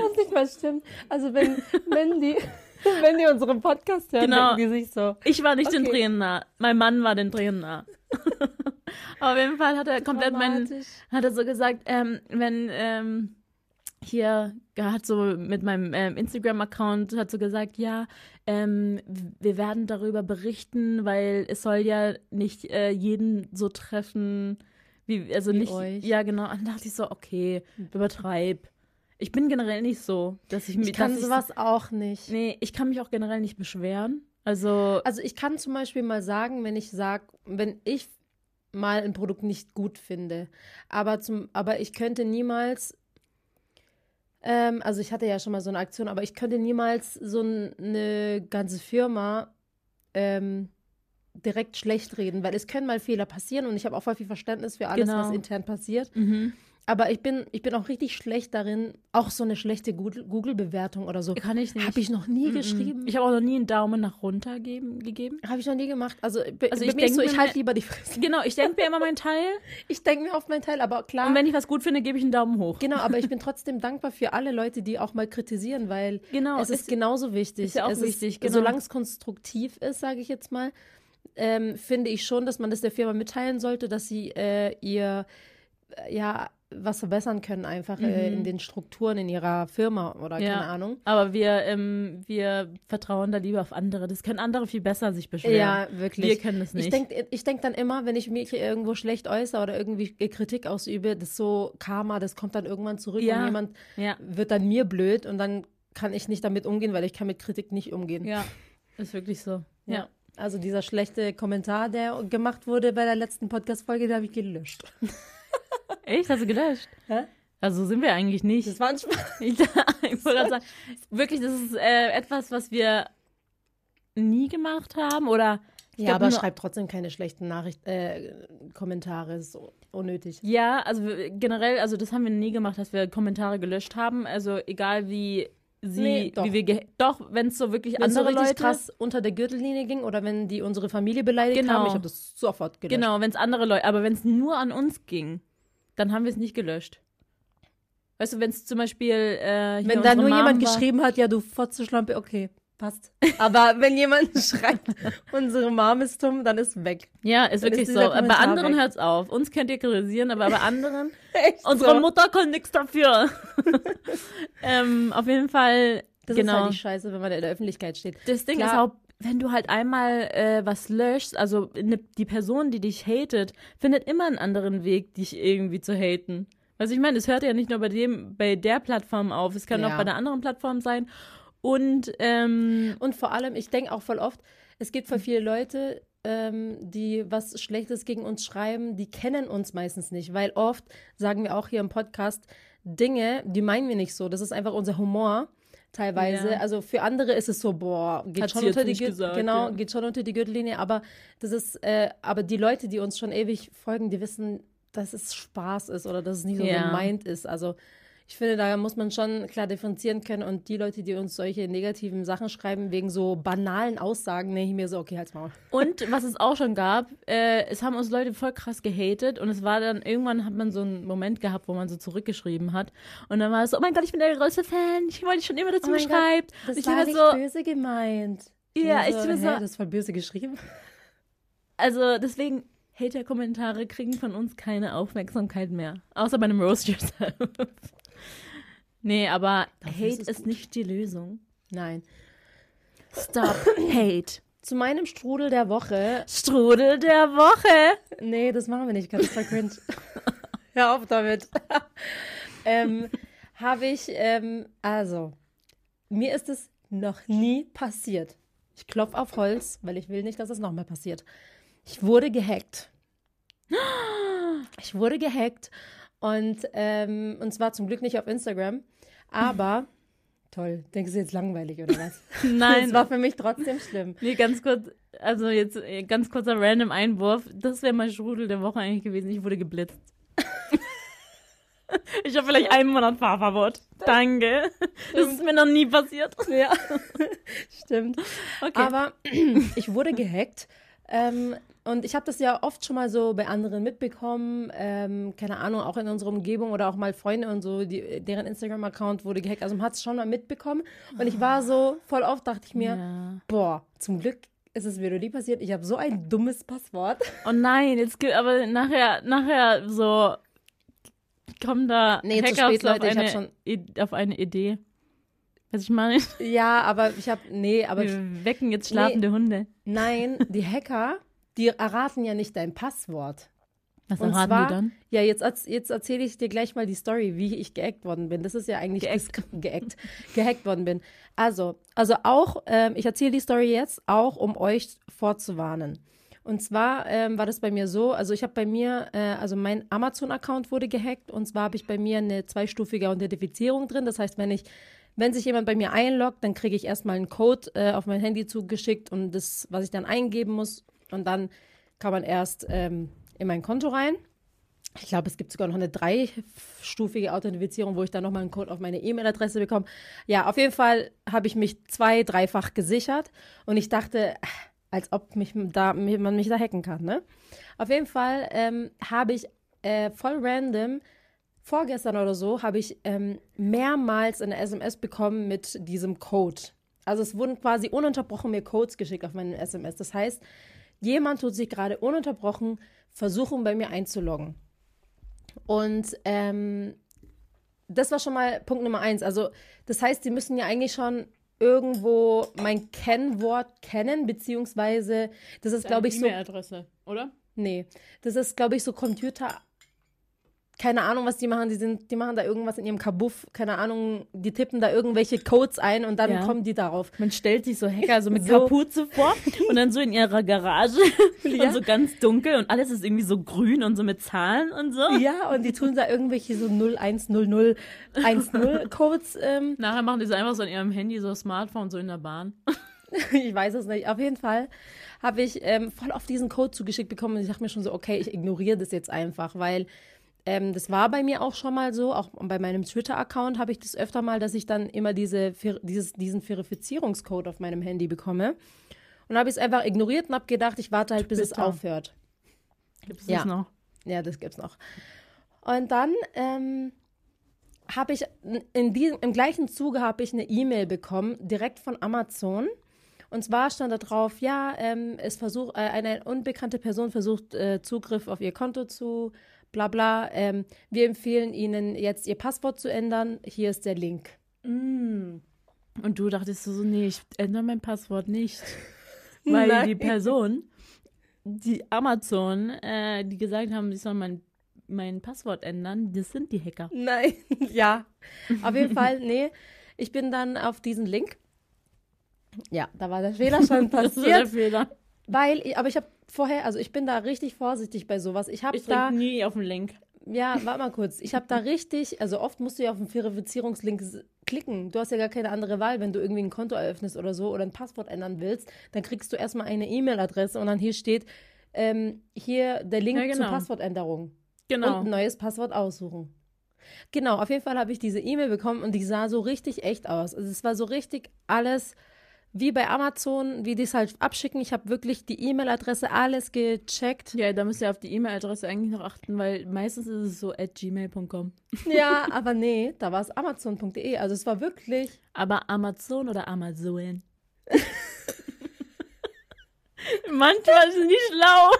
Was nicht mal stimmt. Also wenn, wenn die, wenn die unseren Podcast hören, Genau. die sich so. Ich war nicht den Okay. Tränen nah. Mein Mann war den Tränen nah. Auf jeden Fall hat er komplett meinen, hat er so gesagt, ähm, wenn ähm, hier er hat so mit meinem ähm, Instagram-Account hat so gesagt, ja, ähm, wir werden darüber berichten, weil es soll ja nicht äh, jeden so treffen, wie also Wie nicht, euch. ja genau. Und dachte ich so, okay, übertreib. Ich bin generell nicht so, dass ich mir Ich kann sowas auch nicht. nee, ich kann mich auch generell nicht beschweren. Also Also ich kann zum Beispiel mal sagen, wenn ich sag, wenn ich mal ein Produkt nicht gut finde, aber zum, aber ich könnte niemals, ähm, also ich hatte ja schon mal so eine Aktion, aber ich könnte niemals so eine ganze Firma ähm, direkt schlecht reden, weil es können mal Fehler passieren und ich habe auch voll viel Verständnis für alles, Genau. was intern passiert. mhm. Aber ich bin, ich bin auch richtig schlecht darin, auch so eine schlechte Google- Google-Bewertung oder so. kann ich nicht. Habe ich noch nie Mhm. geschrieben. Ich habe auch noch nie einen Daumen nach runter geben, gegeben. Habe ich noch nie gemacht. Also, also ich, ich so, ich halte lieber die Fresse. Genau, ich denke mir immer meinen Teil Ich denke mir auf meinen Teil, aber klar. und wenn ich was gut finde, gebe ich einen Daumen hoch. genau, aber ich bin trotzdem dankbar für alle Leute, die auch mal kritisieren, weil Genau, es ist ist- genauso wichtig. ist ja auch es wichtig, ist, genau. Solange es konstruktiv ist, sage ich jetzt mal, ähm, finde ich schon, dass man das der Firma mitteilen sollte, dass sie äh, ihr ja was verbessern können einfach äh, in den Strukturen in ihrer Firma oder Mhm. Ja. keine Ahnung. Aber wir, ähm, wir vertrauen da lieber auf andere. Das können andere viel besser sich beschweren. Ja, wirklich. Wir können das nicht. Ich denke ich denk dann immer, wenn ich mich irgendwo schlecht äußere oder irgendwie Kritik ausübe, das ist so Karma, das kommt dann irgendwann zurück Ja. und jemand ja, wird dann mir blöd und dann kann ich nicht damit umgehen, weil ich kann mit Kritik nicht umgehen. ja, ist wirklich so. Ja. Ja. Also dieser schlechte Kommentar, der gemacht wurde bei der letzten Podcast-Folge, den habe ich gelöscht. Echt? Hast du gelöscht? Hä? Also sind wir eigentlich nicht. Das war ein Spaß. Ich, ich wollte sagen, wirklich, das ist äh, etwas, was wir nie gemacht haben oder Ja, glaub aber schreibt trotzdem keine schlechten Nachricht, äh, Kommentare, ist so unnötig. Ja, also generell, also das haben wir nie gemacht, dass wir Kommentare gelöscht haben. Also egal wie sie, Nee, doch. wie wir doch, wenn es so wirklich Wenn es so andere richtig Leute krass unter der Gürtellinie ging oder wenn die unsere Familie beleidigt Genau. haben, ich habe das sofort gelöscht. Genau, wenn es andere Leute, aber wenn es nur an uns ging, dann haben wir es nicht gelöscht. Weißt du, wenn es zum Beispiel äh, Wenn da nur Mom jemand war, geschrieben hat, ja, du Fotze-Schlampe, okay, passt. Aber wenn jemand schreibt, unsere Mom ist dumm, dann ist weg. Ja, ist dann wirklich ist so. Bei anderen weg. hört's auf. Uns könnt ihr kritisieren, aber bei anderen, Echt unsere so. Mutter kann nichts dafür. ähm, auf jeden Fall, Das genau. ist halt die Scheiße, wenn man in der Öffentlichkeit steht. Das Ding Klar. ist auch, wenn du halt einmal äh, was löschst, also ne, die Person, die dich hatet, findet immer einen anderen Weg, dich irgendwie zu haten. Also ich meine, es hört ja nicht nur bei dem, bei der Plattform auf, es kann Ja. auch bei der anderen Plattform sein. Und ähm, Und vor allem, ich denke auch voll oft, es gibt voll viele Leute, ähm, die was Schlechtes gegen uns schreiben, die kennen uns meistens nicht, weil oft sagen wir auch hier im Podcast Dinge, die meinen wir nicht so. Das ist einfach unser Humor teilweise. Ja. Also für andere ist es so, boah, geht Hat schon unter die gesagt, genau, ja. geht schon unter die Gürtellinie, aber das ist, äh, aber die Leute, die uns schon ewig folgen, die wissen, dass es Spaß ist oder dass es nicht so Ja. gemeint ist. Also ich finde, da muss man schon klar differenzieren können und die Leute, die uns solche negativen Sachen schreiben, wegen so banalen Aussagen, nehme ich mir so, okay, halt's Maul. Und was es auch schon gab, äh, es haben uns Leute voll krass gehatet und es war dann, irgendwann hat man so einen Moment gehabt, wo man so zurückgeschrieben hat und dann war es so, oh mein Gott, ich bin der größte Fan, ich wollte schon immer, dass du Oh Gott, schreibt. Das ich war war nicht so, böse gemeint. Ja, ich bin so- hä, das voll böse geschrieben. also deswegen, Hater-Kommentare kriegen von uns keine Aufmerksamkeit mehr. Außer bei einem Roast Yourself. nee, aber Dafür ist Hate ist gut. nicht die Lösung. Nein. Stop Hate. Zu meinem Strudel der Woche. Strudel der Woche. Nee, das machen wir nicht, das ist cringe. Hör auf damit. ähm, Habe ich, ähm, also, mir ist es noch nie passiert. Ich klopfe auf Holz, weil ich will nicht, dass es nochmal passiert. Ich wurde gehackt. Ich wurde gehackt und, ähm, und zwar zum Glück nicht auf Instagram, aber Toll. Denkst du jetzt langweilig oder was? Nein. Das war für mich trotzdem schlimm. Nee, ganz kurz, also jetzt äh, ganz kurzer random Einwurf. Das wäre mein Strudel der Woche eigentlich gewesen. Ich wurde geblitzt. ich habe vielleicht einen Monat Fahrverbot. Danke. Das ist mir noch nie passiert. Ja, stimmt. Okay. Aber ich wurde gehackt. Ähm, und ich habe das ja oft schon mal so bei anderen mitbekommen, ähm, keine Ahnung, auch in unserer Umgebung oder auch mal Freunde und so, die, deren Instagram-Account wurde gehackt. Also man hat es schon mal mitbekommen. Und ich war so, voll oft dachte ich mir, ja. boah, zum Glück ist es mir noch nie passiert. Ich habe so ein dummes Passwort. Oh nein, jetzt gibt aber nachher, nachher so kommen da Nee, Hacker spät, so auf, Leute, ich eine, schon- I- auf eine Idee. Was ich meine, Ja, aber ich habe, nee, aber wir wecken jetzt schlafende Hunde. nein, die Hacker, die erraten ja nicht dein Passwort. Was Und erraten zwar, die dann? ja, jetzt, jetzt erzähle ich dir gleich mal die Story, wie ich geackt worden bin. Das ist ja eigentlich Geackt. das- geackt, gehackt worden bin. Also, also auch, ähm, ich erzähle die Story jetzt auch, um euch vorzuwarnen. Und zwar ähm, war das bei mir so, also ich habe bei mir, äh, also mein Amazon-Account wurde gehackt und zwar habe ich bei mir eine zweistufige Authentifizierung drin. Das heißt, wenn ich, wenn sich jemand bei mir einloggt, dann kriege ich erstmal einen Code äh, auf mein Handy zugeschickt und das, was ich dann eingeben muss und dann kann man erst ähm, in mein Konto rein. Ich glaube, es gibt sogar noch eine dreistufige Authentifizierung, wo ich dann nochmal einen Code auf meine E-Mail-Adresse bekomme. Ja, auf jeden Fall habe ich mich zwei-, dreifach gesichert und ich dachte, als ob mich da, man mich da hacken kann, ne? Auf jeden Fall ähm, habe ich äh, voll random, vorgestern oder so, habe ich ähm, mehrmals eine SMS bekommen mit diesem Code. Also es wurden quasi ununterbrochen mir Codes geschickt auf meinen SMS. Das heißt, jemand tut sich gerade ununterbrochen versuchen, bei mir einzuloggen. Und ähm, das war schon mal Punkt Nummer eins. Also, das heißt, sie müssen ja eigentlich schon irgendwo mein Kennwort kennen, beziehungsweise das ist, glaube ich, so. E-Mail-Adresse, oder? Nee, das ist, glaube ich, so Computer. Keine Ahnung, was die machen. Die, sind, die machen da irgendwas in ihrem Kabuff. Keine Ahnung, die tippen da irgendwelche Codes ein und dann Ja. kommen die darauf. Man stellt sich so Hacker so mit So. Kapuze vor und dann so in ihrer Garage Ja. und so ganz dunkel und alles ist irgendwie so grün und so mit Zahlen und so. Ja, und die tun da irgendwelche so 010010 Codes. Ähm, Nachher machen die so einfach so in ihrem Handy so Smartphone so in der Bahn. ich weiß es nicht. Auf jeden Fall habe ich ähm, voll auf diesen Code zugeschickt bekommen und ich dachte mir schon so, okay, ich ignoriere das jetzt einfach, weil ähm, das war bei mir auch schon mal so, auch bei meinem Twitter-Account habe ich das öfter mal, dass ich dann immer diese, dieses, diesen Verifizierungscode auf meinem Handy bekomme. Und habe ich es einfach ignoriert und habe gedacht, ich warte halt, bis es Twitter. aufhört. Gibt es Ja. das noch? Ja, das gibt's noch. Und dann ähm, habe ich in diesem, im gleichen Zuge habe ich eine E-Mail bekommen, direkt von Amazon. Und zwar stand da drauf, ja, ähm, es versucht, äh, eine unbekannte Person versucht, äh, Zugriff auf ihr Konto zu bla bla. Ähm, wir empfehlen Ihnen jetzt Ihr Passwort zu ändern. Hier ist der Link. Mm. Und du dachtest so, nee, ich ändere mein Passwort nicht. Weil Nein. die Person, die Amazon, äh, die gesagt haben, ich soll mein, mein Passwort ändern, das sind die Hacker. Nein, ja. Auf jeden Fall, nee. Ich bin dann auf diesen Link. Ja, da war der Fehler schon Das ist der passiert. Fehler. Weil, aber ich habe vorher, also ich bin da richtig vorsichtig bei sowas. Ich habe da, nie auf den Link. ja, warte mal kurz. Ich habe da richtig, also oft musst du ja auf den Verifizierungslink klicken. Du hast ja gar keine andere Wahl, wenn du irgendwie ein Konto eröffnest oder so oder ein Passwort ändern willst. Dann kriegst du erstmal eine E-Mail-Adresse und dann hier steht, ähm, hier der Link Ja, genau. zur Passwortänderung. Genau. Und ein neues Passwort aussuchen. Genau, auf jeden Fall habe ich diese E-Mail bekommen und die sah so richtig echt aus. Also es war so richtig alles wie bei Amazon, wie die es halt abschicken. Ich habe wirklich die E-Mail-Adresse, alles gecheckt. Ja, da müsst ihr auf die E-Mail-Adresse eigentlich noch achten, weil meistens ist es so at gmail.com. Ja, aber nee, da war es amazon.de. Also es war wirklich. Aber Amazon oder Amazon? manchmal sind die schlau.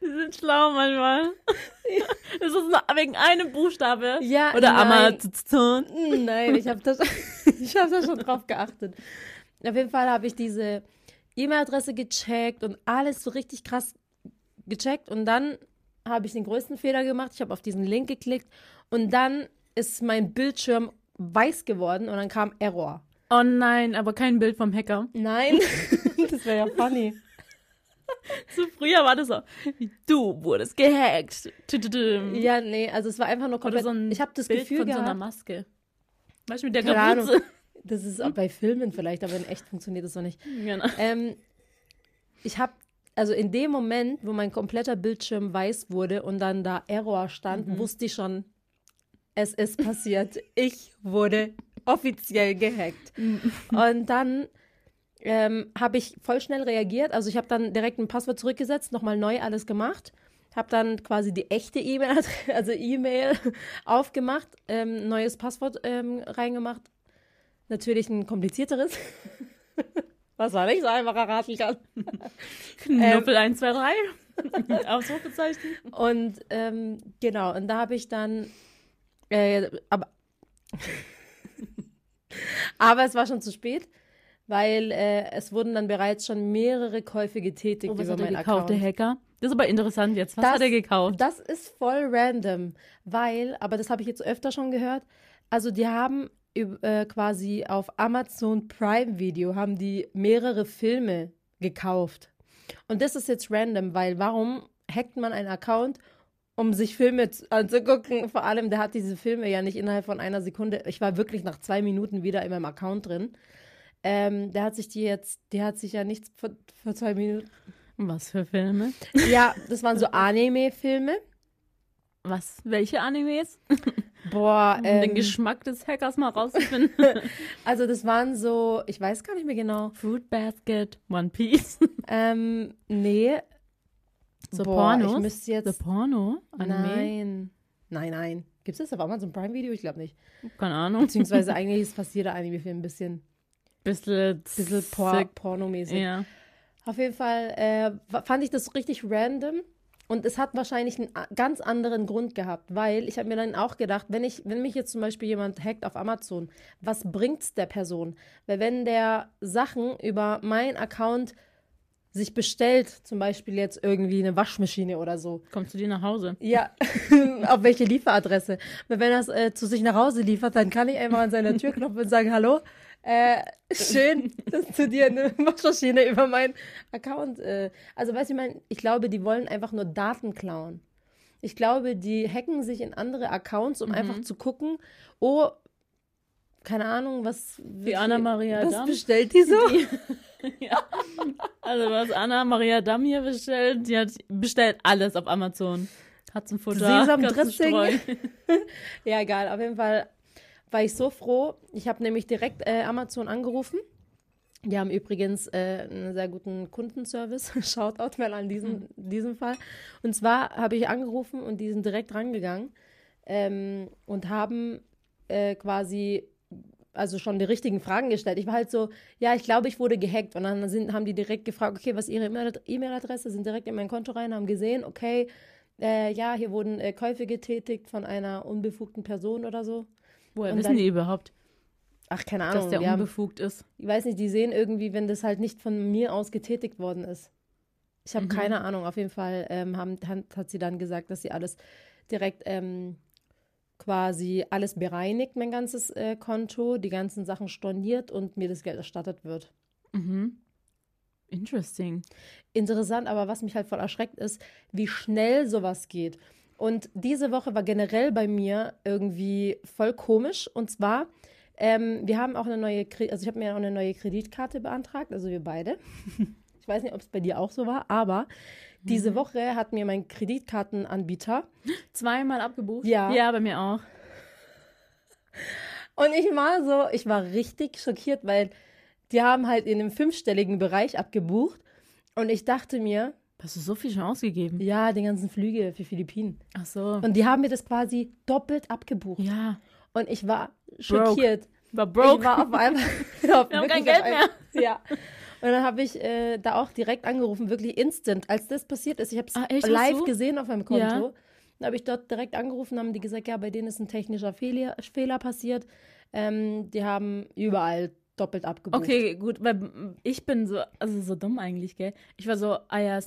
Die sind schlau manchmal. Das ist nur wegen einem Buchstabe. Ja, Oder nein. Amazon. Nein, ich habe das, ich hab da schon drauf geachtet. Auf jeden Fall habe ich diese E-Mail-Adresse gecheckt und alles so richtig krass gecheckt. Und dann habe ich den größten Fehler gemacht. Ich habe auf diesen Link geklickt und dann ist mein Bildschirm weiß geworden und dann kam Error. Oh nein, aber kein Bild vom Hacker. Nein, das wäre ja funny. So früher war das so, du wurdest gehackt. Ja, nee, also es war einfach nur Oder komplett. so ein ich habe das Bild Gefühl von so einer gehabt. Maske. Weißt du, mit der Keine Kapuze. Das ist auch bei Filmen vielleicht, aber in echt funktioniert das noch nicht. Genau. Ähm, ich habe, also in dem Moment, wo mein kompletter Bildschirm weiß wurde und dann da Error stand, wusste ich schon, es ist passiert. ich wurde offiziell gehackt. und dann ähm, habe ich voll schnell reagiert. Also ich habe dann direkt ein Passwort zurückgesetzt, nochmal neu alles gemacht. Habe dann quasi die echte E-Mail, also E-Mail aufgemacht, ähm, neues Passwort ähm, reingemacht. Natürlich ein komplizierteres. Was man nicht so einfach erraten kann. Knuppel 1, 2, 3. Ausrufezeichen. Und ähm, genau, und da habe ich dann, äh, aber, aber es war schon zu spät, weil äh, es wurden dann bereits schon mehrere Käufe getätigt Oh, was über hat meinen gekauft, der Account. Hacker? Das ist aber interessant jetzt. Was Das- hat er gekauft? Das ist voll random, weil, aber das habe ich jetzt öfter schon gehört, also die haben äh, quasi auf Amazon Prime Video haben die mehrere Filme gekauft. Und das ist jetzt random, weil warum hackt man einen Account, um sich Filme zu- anzugucken? Vor allem, der hat diese Filme ja nicht innerhalb von einer Sekunde. Ich war wirklich nach zwei Minuten wieder in meinem Account drin. Ähm, der hat sich die jetzt, der hat sich ja nichts vor, vor zwei Minuten. Was für Filme? Ja, das waren so Anime-Filme. Was? Welche Animes? Boah, Um den ähm, Geschmack des Hackers mal rauszufinden. also das waren so, ich weiß gar nicht mehr genau. Fruit Basket, One Piece. Ähm, nee. So Boah, Pornos? ich müsste The jetzt. Porno? Anime? Nein. Nein, nein. Gibt es das auf Amazon Prime Video? Ich glaube nicht. Keine Ahnung. Beziehungsweise eigentlich ist fast jeder Anime-Film ein bisschen, Bisschen, bisschen por pornomäßig. Ja. Auf jeden Fall äh, fand ich das richtig random. Und es hat wahrscheinlich einen ganz anderen Grund gehabt, weil ich habe mir dann auch gedacht, wenn ich, wenn mich jetzt zum Beispiel jemand hackt auf Amazon, was bringt's der Person? Weil wenn der Sachen über meinen Account sich bestellt, zum Beispiel jetzt irgendwie eine Waschmaschine oder so, Kommt zu dir nach Hause. ja, auf welche Lieferadresse? Weil wenn er es äh, zu sich nach Hause liefert, dann kann ich einfach an seiner Tür klopfen und sagen, hallo, äh, schön, dass zu dir eine Waschmaschine über meinen Account. Äh, also weißt du, ich meine, ich glaube, die wollen einfach nur Daten klauen. Ich glaube, die hacken sich in andere Accounts, um einfach zu gucken, oh, keine Ahnung, was Wie Anna-Maria was Damm. bestellt die so? ja. Also was Anna Maria Damm hier bestellt, die hat bestellt alles auf Amazon. Katzenfutter, Sesam Katzenstreu. Ja, egal. Auf jeden Fall war ich so froh. Ich habe nämlich direkt äh, Amazon angerufen. Die haben übrigens äh, einen sehr guten Kundenservice. Shoutout mal an diesen, diesem Fall. Und zwar habe ich angerufen und die sind direkt rangegangen ähm, und haben äh, quasi also schon die richtigen Fragen gestellt. Ich war halt so, ja, ich glaube, ich wurde gehackt. Und dann sind, haben die direkt gefragt, okay, was ist ihre E-Mail- E-Mail-Adresse? Sind direkt in mein Konto rein, haben gesehen, okay, äh, ja, hier wurden äh, Käufe getätigt von einer unbefugten Person oder so. Woher Und wissen dann- die überhaupt, Ach, keine dass Ahnung. der die haben, unbefugt ist? ich weiß nicht, die sehen irgendwie, wenn das halt nicht von mir aus getätigt worden ist. Ich habe Mhm. keine Ahnung. Auf jeden Fall ähm, haben, hat, hat sie dann gesagt, dass sie alles direkt ähm, quasi alles bereinigt, mein ganzes äh, Konto, die ganzen Sachen storniert und mir das Geld erstattet wird. Mhm. Interesting. Interessant, aber was mich halt voll erschreckt ist, wie schnell sowas geht. Und diese Woche war generell bei mir irgendwie voll komisch. Und zwar, ähm, wir haben auch eine neue, also ich habe mir auch eine neue Kreditkarte beantragt, also wir beide. Ich weiß nicht, ob es bei dir auch so war, aber diese Woche hat mir mein Kreditkartenanbieter Zweimal abgebucht? Ja. Ja, bei mir auch. und ich war so, ich war richtig schockiert, weil die haben halt in einem fünfstelligen Bereich abgebucht. Und ich dachte mir, Hast du so viel schon ausgegeben? ja, die ganzen Flüge für Philippinen. Ach so. Und die haben mir das quasi doppelt abgebucht. ja. Und ich war schockiert. War Ich broke. war auf einmal. ja, Wir haben kein Geld auf einmal- Ja. Und dann habe ich äh, da auch direkt angerufen, wirklich instant, als das passiert ist. Ich habe es Ah? Hast live gesehen auf meinem Konto. Ja. Dann habe ich dort direkt angerufen, haben die gesagt, ja, bei denen ist ein technischer Fehler, Fehler passiert. Ähm, die haben überall doppelt abgebucht. Okay, gut, weil ich bin so, also so dumm eigentlich, gell? Ich war so, ah ja,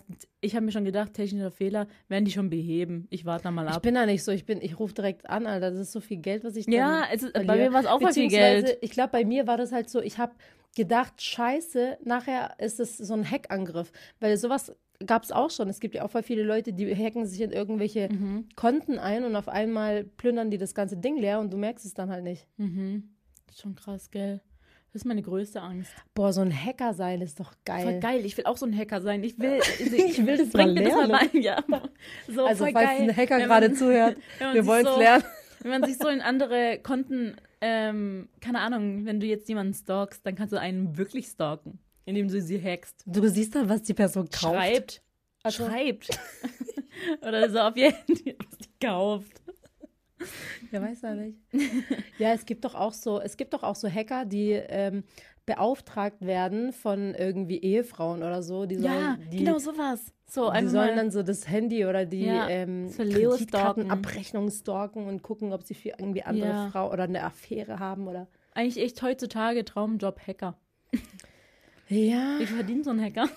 ich habe mir schon gedacht, technischer Fehler werden die schon beheben. Ich warte da mal Ich ab. bin da nicht so, ich bin, ich rufe direkt an, Alter. Das ist so viel Geld, was ich Ja, es ist, bei mir war es auch voll viel Geld. Ich glaube, bei mir war das halt so, ich habe gedacht, scheiße, nachher ist es so ein Hackangriff. Weil sowas gab es auch schon. Es gibt ja auch voll viele Leute, die hacken sich in irgendwelche Mhm. Konten ein und auf einmal plündern die das ganze Ding leer und du merkst es dann halt nicht. Mhm. Schon krass, gell? Das ist meine größte Angst. Boah, so ein Hacker sein ist doch geil. Voll geil. Ich will auch so ein Hacker sein. Ich will, Ich will das bring mal mir das mal lernen. bei. Ja. So, Also, falls geil. ein Hacker Wenn gerade man- zuhört, man wir wollen es so, lernen. Wenn man sich so in andere Konten, ähm, keine Ahnung, wenn du jetzt jemanden stalkst, dann kannst du einen wirklich stalken, indem du sie hackst. Du siehst dann, was die Person kauft. Schreibt. Also- Schreibt. Oder so auf ihr Handy, was die kauft. Ja, weiß ja nicht. ja, es gibt doch auch so, es gibt doch auch so Hacker, die ähm, beauftragt werden von irgendwie Ehefrauen oder so. Die sollen, Ja, die, genau sowas. So, die sollen dann so das Handy oder die Ja, ähm, so Kreditkartenabrechnung stalken und gucken, ob sie für irgendwie andere Ja. Frau oder eine Affäre haben oder. eigentlich echt heutzutage Traumjob Hacker. Ja. Wie verdient so ein Hacker?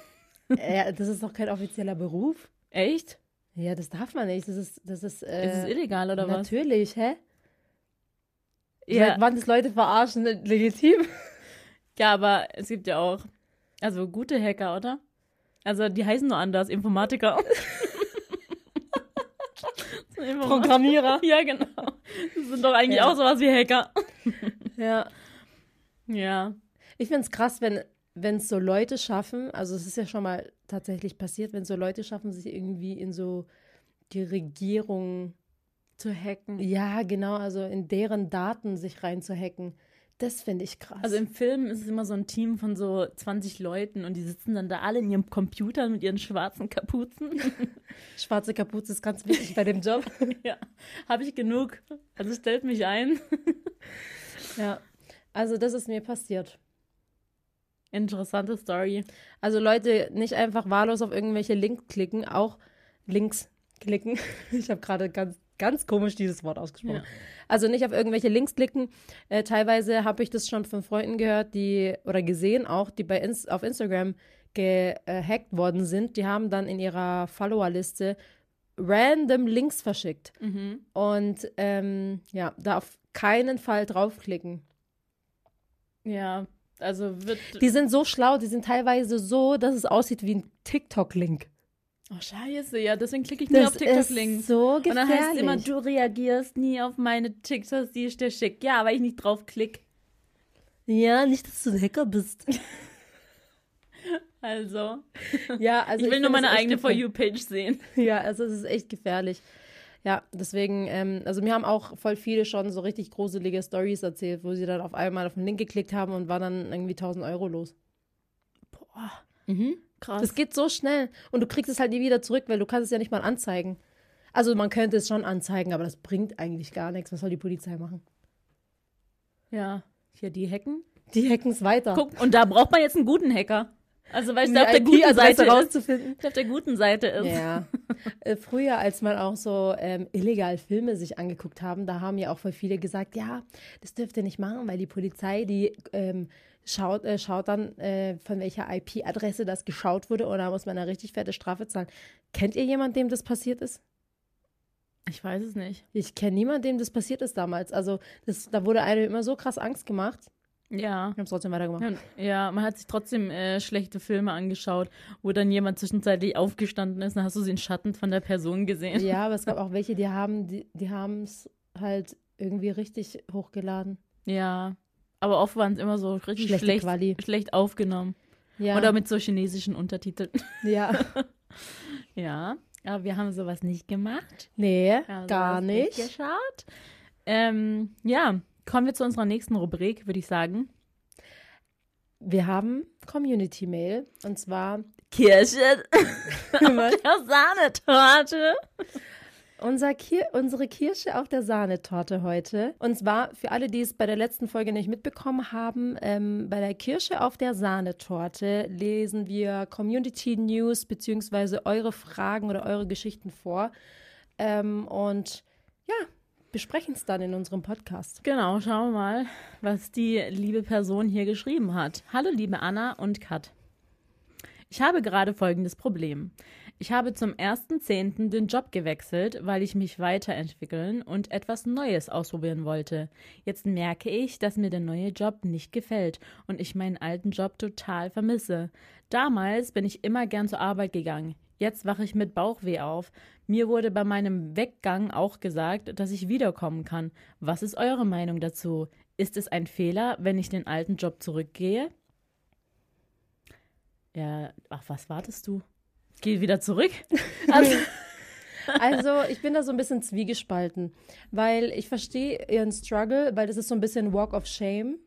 ja, das ist doch kein offizieller Beruf. Echt? Ja, das darf man nicht. Das ist, das ist, Ist äh, es illegal oder was? natürlich, hä? Ja. Seit wann das Leute verarschen, legitim? ja, aber es gibt ja auch, also gute Hacker, oder? Also die heißen nur anders, Informatiker. So Informa- Programmierer. Ja, genau. Das sind doch eigentlich Ja. auch sowas wie Hacker. Ja. Ja. Ich finde es krass, wenn wenn es so Leute schaffen, also es ist ja schon mal tatsächlich passiert, wenn so Leute schaffen, sich irgendwie in so die Regierung, Zu hacken. ja genau, also in deren Daten sich reinzuhacken, das finde ich krass. Also im Film ist es immer so ein Team von so 20 Leuten und die sitzen dann da alle in ihrem Computer mit ihren schwarzen Kapuzen. Schwarze Kapuze ist ganz wichtig bei dem Job. ja, habe ich genug. Also stellt mich ein. ja. Also das ist mir passiert. Interessante Story. Also Leute, nicht einfach wahllos auf irgendwelche Links klicken, auch Links klicken. Ich habe gerade ganz, ganz komisch dieses Wort ausgesprochen. Ja. Also nicht auf irgendwelche Links klicken. Äh, teilweise habe ich das schon von Freunden gehört, die oder gesehen auch, die bei Ins auf Instagram gehackt worden sind. Die haben dann in ihrer Followerliste random Links verschickt. Mhm. Und ähm, ja, da auf keinen Fall draufklicken. Ja, also wird. Die sind so schlau, die sind teilweise so, dass es aussieht wie ein TikTok-Link. oh, scheiße, ja, deswegen klicke ich nie auf TikTok-Links. ist so Und gefährlich. dann heißt es immer, du reagierst nie auf meine TikToks, die ich dir schicke. Ja, weil ich nicht drauf klick. ja, nicht, dass du ein Hacker bist. Also, ja, also ich will nur find meine eigene For. You-Page sehen. Ja, also es ist echt gefährlich. Ja, deswegen, ähm, also mir haben auch voll viele schon so richtig gruselige Stories erzählt, wo sie dann auf einmal auf den Link geklickt haben und war dann irgendwie 1000 Euro los. Boah, Mhm. krass. Das geht so schnell und du kriegst es halt nie wieder zurück, weil du kannst es ja nicht mal anzeigen. Also man könnte es schon anzeigen, aber das bringt eigentlich gar nichts. Was soll die Polizei machen? ja, hier die Hacken. Die hacken es weiter. Guck, und da braucht man jetzt einen guten Hacker. Also, weil es auf der guten Seite ist. rauszufinden. Auf der guten Seite ist. Ja. Äh, Früher, als man auch so ähm, illegal Filme sich angeguckt haben, da haben ja auch voll viele gesagt, ja, das dürft ihr nicht machen, weil die Polizei, die ähm, schaut, äh, schaut dann, äh, von welcher IP-Adresse das geschaut wurde und da muss man eine richtig fette Strafe zahlen. Kennt ihr jemanden, dem das passiert ist? Ich weiß es nicht. Ich kenne niemanden, dem das passiert ist damals. Also das, da wurde einem immer so krass Angst gemacht. Ja. Ich es trotzdem weitergemacht. Ja, man hat sich trotzdem äh, schlechte Filme angeschaut, wo dann jemand zwischenzeitlich aufgestanden ist, dann hast du den Schatten von der Person gesehen. Ja, aber es gab auch welche, die haben die, die haben es halt irgendwie richtig hochgeladen. Ja. Aber oft waren es immer so richtig Schlechte schlecht, Quali. schlecht aufgenommen. Ja. Oder mit so chinesischen Untertiteln. ja. ja. Aber wir haben sowas nicht gemacht. Nee, Wir haben gar sowas nicht. geschaut. Ähm, ja, kommen wir zu unserer nächsten Rubrik, würde ich sagen. Wir haben Community Mail und zwar Kirsche der Sahnetorte. unser Kir unsere Kirsche auf der Sahnetorte heute. Und zwar für alle, die es bei der letzten Folge nicht mitbekommen haben, ähm, bei der Kirsche auf der Sahnetorte lesen wir Community News beziehungsweise eure Fragen oder eure Geschichten vor. Ähm, und ja, besprechen es dann in unserem Podcast. Genau, schauen wir mal, was die liebe Person hier geschrieben hat. Hallo, liebe Anna und Kat. Ich habe gerade folgendes Problem. Ich habe zum 1.10. den Job gewechselt, weil ich mich weiterentwickeln und etwas Neues ausprobieren wollte. Jetzt merke ich, dass mir der neue Job nicht gefällt und ich meinen alten Job total vermisse. Damals bin ich immer gern zur Arbeit gegangen. Jetzt wache ich mit Bauchweh auf. Mir wurde bei meinem Weggang auch gesagt, dass ich wiederkommen kann. Was ist eure Meinung dazu? ist es ein Fehler, wenn ich den alten Job zurückgehe? Ja, ach, was wartest du? Geh wieder zurück. Also, also, ich bin da so ein bisschen zwiegespalten, weil ich verstehe ihren Struggle, weil das ist so ein bisschen Walk of Shame,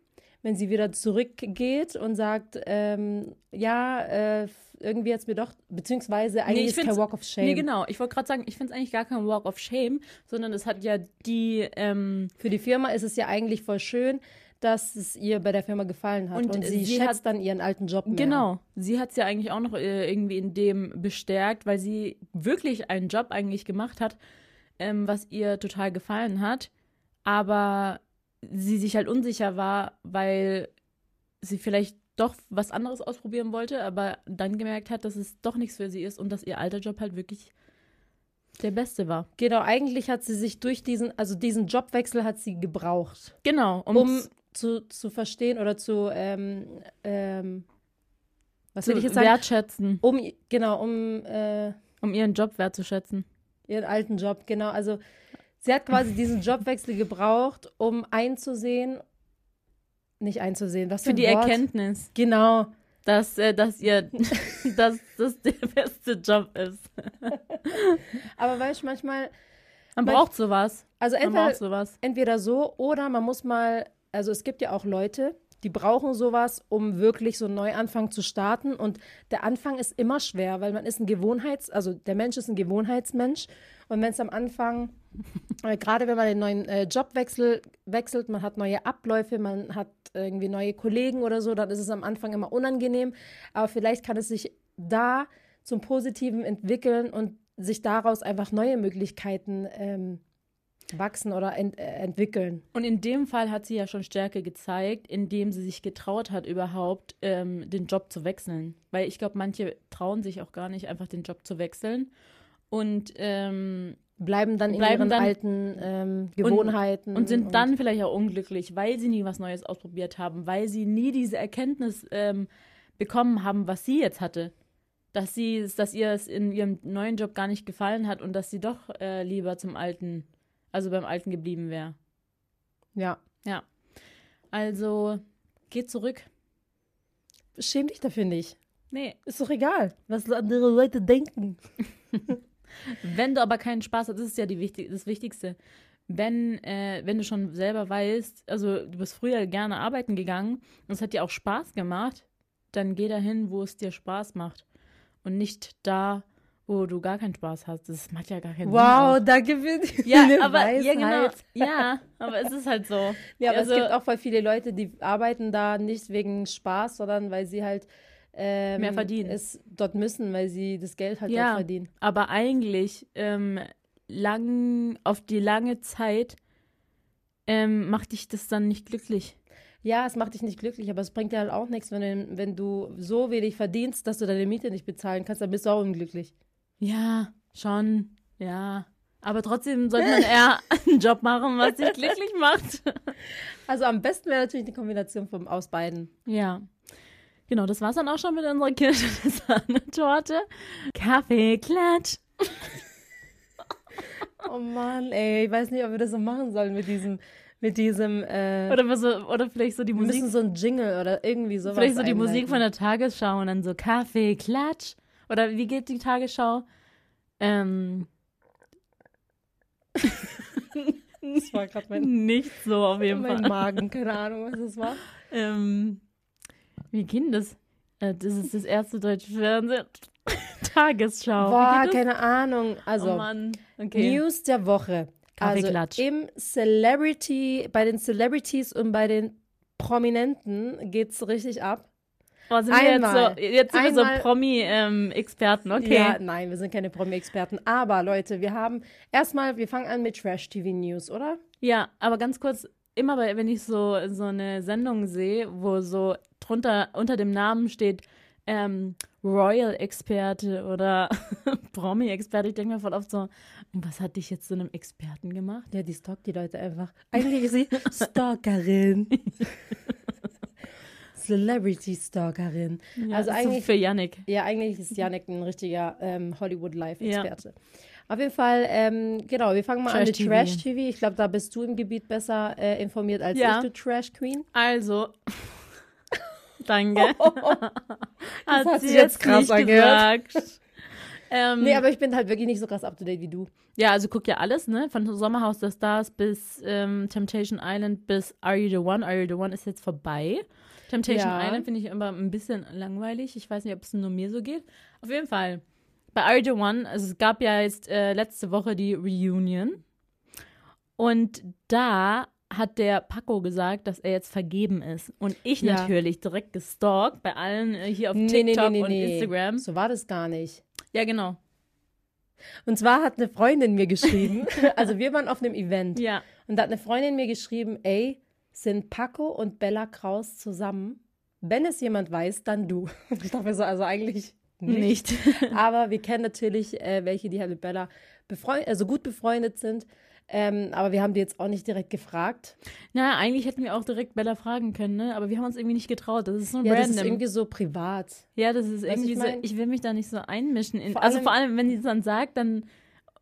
wenn sie wieder zurückgeht und sagt, ähm, ja, äh, irgendwie jetzt mir doch, beziehungsweise eigentlich Nee, ist kein Walk of Shame. Nee, genau. Ich wollte gerade sagen, ich finde es eigentlich gar kein Walk of Shame, sondern es hat ja die, ähm, Für die Firma ist es ja eigentlich voll schön, dass es ihr bei der Firma gefallen hat. Und, Und sie, sie schätzt hat- dann ihren alten Job mehr. Genau. Sie hat es ja eigentlich auch noch äh, irgendwie in dem bestärkt, weil sie wirklich einen Job eigentlich gemacht hat, ähm, was ihr total gefallen hat, aber sie sich halt unsicher war, weil sie vielleicht doch was anderes ausprobieren wollte, aber dann gemerkt hat, dass es doch nichts für sie ist und dass ihr alter Job halt wirklich der beste war. Genau, eigentlich hat sie sich durch diesen, also diesen Jobwechsel hat sie gebraucht, Genau, um, um zu, zu verstehen oder zu, ähm, ähm, was will ich jetzt sagen? wertschätzen, Um, genau, um äh, um ihren Job wertzuschätzen. ihren alten Job, genau. Also sie hat quasi diesen Jobwechsel gebraucht, um einzusehen, nicht einzusehen, was für Für die Wort? Erkenntnis, Genau. dass, äh, dass ihr, dass das der beste Job ist. Aber weißt du, manchmal, Man Manch- braucht sowas. also Man entweder, braucht sowas. entweder so oder man muss mal, also es gibt ja auch Leute, die brauchen sowas, um wirklich so einen Neuanfang zu starten. Und der Anfang ist immer schwer, weil man ist ein Gewohnheits-, also der Mensch ist ein Gewohnheitsmensch. Und wenn es am Anfang, äh, gerade wenn man den neuen äh, Job wechsel, wechselt, man hat neue Abläufe, man hat irgendwie neue Kollegen oder so, dann ist es am Anfang immer unangenehm. Aber vielleicht kann es sich da zum Positiven entwickeln und sich daraus einfach neue Möglichkeiten ähm, wachsen oder ent äh, entwickeln. Und in dem Fall hat sie ja schon Stärke gezeigt, indem sie sich getraut hat, überhaupt ähm, den Job zu wechseln. Weil ich glaube, manche trauen sich auch gar nicht, einfach den Job zu wechseln. Und, ähm, Bleiben dann in Bleiben ihren dann- alten ähm, Gewohnheiten. und sind dann vielleicht auch unglücklich, weil sie nie was Neues ausprobiert haben, weil sie nie diese Erkenntnis ähm, bekommen haben, was sie jetzt hatte. Dass sie, dass ihr es in ihrem neuen Job gar nicht gefallen hat und dass sie doch äh, lieber zum alten, also beim alten geblieben wäre. Ja. Ja. Also, geht zurück. Schäm dich dafür nicht. Nee, Ist doch egal, was andere Leute denken. Wenn du aber keinen Spaß hast, das ist ja die wichtig, das Wichtigste. Wenn, äh, wenn du schon selber weißt, also du bist früher gerne arbeiten gegangen und es hat dir auch Spaß gemacht, dann geh dahin, wo es dir Spaß macht. Und nicht da, wo du gar keinen Spaß hast. Das macht ja gar keinen Wow, Sinn. danke für die Ja, aber ja, genau. Weisheit. Ja, aber es ist halt so. Ja, aber Also- es gibt auch voll viele Leute, die arbeiten da nicht wegen Spaß, sondern weil sie halt ähm, Mehr verdienen. es dort müssen, weil sie das Geld halt Ja. dort verdienen. Aber eigentlich ähm, lang, auf die lange Zeit ähm, macht dich das dann nicht glücklich. Ja, es macht dich nicht glücklich, aber es bringt dir halt auch nichts, wenn du, wenn du so wenig verdienst, dass du deine Miete nicht bezahlen kannst, dann bist du auch unglücklich. Ja, schon. Ja. Aber trotzdem sollte man eher einen Job machen, was dich glücklich macht. Also am besten wäre natürlich die Kombination vom, aus beiden. Ja. Genau, das war's dann auch schon mit unserer Kirsche Sahnetorte. Kaffee, Klatsch. Oh Mann, ey, ich weiß nicht, ob wir das so machen sollen mit diesem, mit diesem, äh, Oder, was so, oder vielleicht so die wir Musik. müssen so ein Jingle oder irgendwie sowas Vielleicht so die Musik von der Tagesschau und dann so Kaffee, Klatsch. Oder wie geht die Tagesschau? Ähm, Das war gerade mein, nicht so auf jeden mein Fall. Magen, keine Ahnung, was das war. Ähm, wie ging das? Äh, das ist das erste deutsche Fernsehen. Tagesschau. Boah, geht keine Ahnung. Also, oh Mann. Okay. News der Woche. Also im Celebrity, bei den Celebrities und bei den Prominenten geht's richtig ab. Oh, sind wir jetzt Einmal. so, jetzt sind wir Einmal- so Promi-Experten, okay. Ja, nein, wir sind keine Promi-Experten. Aber Leute, wir haben erstmal, wir fangen an mit Trash-TV-News, oder? Ja, aber ganz kurz, immer bei, wenn ich so, so eine Sendung sehe, wo so drunter unter dem Namen steht, ähm, Royal-Experte oder Promi-Experte, ich denke mir voll oft so, was hat dich jetzt zu einem Experten gemacht? Ja, die stalkt die Leute einfach. Eigentlich ist sie Stalkerin. Celebrity-Stalkerin. Also das ist eigentlich für Yannick. Ja, eigentlich ist Janik ein richtiger ähm, Hollywood-Life-Experte. Auf jeden Fall, ähm, genau, wir fangen mal an Trash mit TV. Trash TV. Ich glaube, da bist du im Gebiet besser äh, informiert als Ja. ich, du Trash Queen. Also. Danke. Das hat sie jetzt krass angehört. gesagt. ähm, Nee, aber ich bin halt wirklich nicht so krass up to date wie du. ja, also guck ja alles, ne? Von Sommerhaus der Stars bis ähm, Temptation Island bis Are You the One? Are You the One ist jetzt vorbei. Temptation Ja. Island finde ich immer ein bisschen langweilig. Ich weiß nicht, ob es nur mir so geht. Auf jeden Fall. Bei the One, also es gab ja jetzt äh, letzte Woche die Reunion. Und da hat der Paco gesagt, dass er jetzt vergeben ist. Und ich Ja. natürlich direkt gestalkt bei allen äh, hier auf Nee, TikTok nee, nee, und. Instagram. So war das gar nicht. Ja, genau. Und zwar hat eine Freundin mir geschrieben, also wir waren auf einem Event Ja. und da hat eine Freundin mir geschrieben, ey, sind Paco und Bella Kraus zusammen? Wenn es jemand weiß, dann du. Ich dachte so, also eigentlich nicht. Nicht. Aber wir kennen natürlich äh, welche, die halt mit Bella also gut befreundet sind. Ähm, aber wir haben die jetzt auch nicht direkt gefragt. Na, eigentlich hätten wir auch direkt Bella fragen können, ne? Aber wir haben uns irgendwie nicht getraut. Das ist so Ja, das random. ist irgendwie so privat. ja, das ist Weißt irgendwie ich so. Ich will mich da nicht so einmischen. In, Vor also allem- vor allem, wenn sie es dann sagt, dann,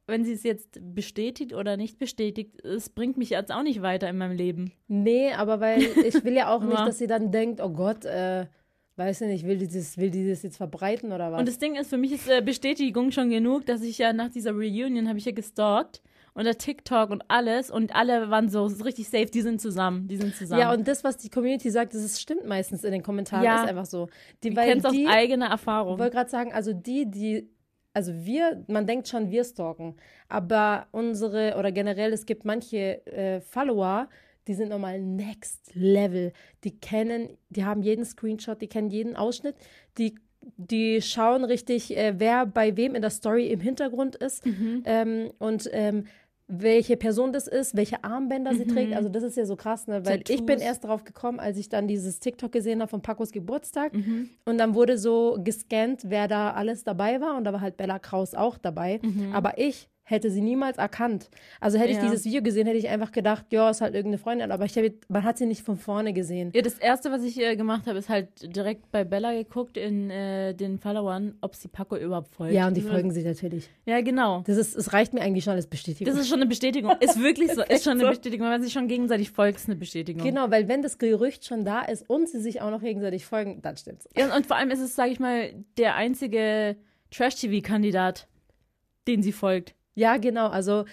wenn sie es jetzt bestätigt oder nicht bestätigt, es bringt mich jetzt auch nicht weiter in meinem Leben. Nee, aber weil ich will ja auch nicht, dass sie dann denkt, oh Gott, äh, weiß nicht, will die das, will die das jetzt verbreiten oder was? Und das Ding ist, für mich ist äh, Bestätigung schon genug, dass ich ja nach dieser Reunion habe ich ja gestalkt und der TikTok und alles und alle waren so, so richtig safe, die sind zusammen, die sind zusammen. ja, und das, was die Community sagt, das ist, stimmt meistens in den Kommentaren, Ja. ist einfach so. Die, du weil kennst aus eigener ich Erfahrung. wollte gerade sagen, also die, die, also wir, man denkt schon, wir stalken, aber unsere, oder generell, es gibt manche äh, Follower, die sind nochmal next level. Die kennen, die haben jeden Screenshot, die kennen jeden Ausschnitt, die, die schauen richtig, äh, wer bei wem in der Story im Hintergrund ist Mhm. ähm, und ähm, welche Person das ist, welche Armbänder sie trägt. Also das ist ja so krass, ne? weil ich bin Mhm. Tattoos. erst drauf gekommen, als ich dann dieses TikTok gesehen habe von Pacos Geburtstag. Mhm. Und dann wurde so gescannt, wer da alles dabei war. Und da war halt Bella Kraus auch dabei. Aber ich hätte sie niemals erkannt. Also hätte ich. Ja. dieses Video gesehen, hätte ich einfach gedacht, ja, ist halt irgendeine Freundin. Aber ich hab, man hat sie nicht von vorne gesehen. Ja, das erste, was ich äh, gemacht habe, ist halt direkt bei Bella geguckt in äh, den Followern, ob sie Paco überhaupt folgt. Ja, und die Das- folgen sie natürlich. Ja, genau. Das ist, es reicht mir eigentlich schon als Bestätigung. Das ist schon eine Bestätigung. Ist wirklich so. Ist schon eine. Bestätigung. Wenn man sich schon gegenseitig folgt, ist eine Bestätigung. genau, weil wenn das Gerücht schon da ist und sie sich auch noch gegenseitig folgen, dann stimmt's. Ja, und vor allem ist es, sage ich mal, der einzige Trash-TV-Kandidat, den sie folgt. Ja, genau. Also,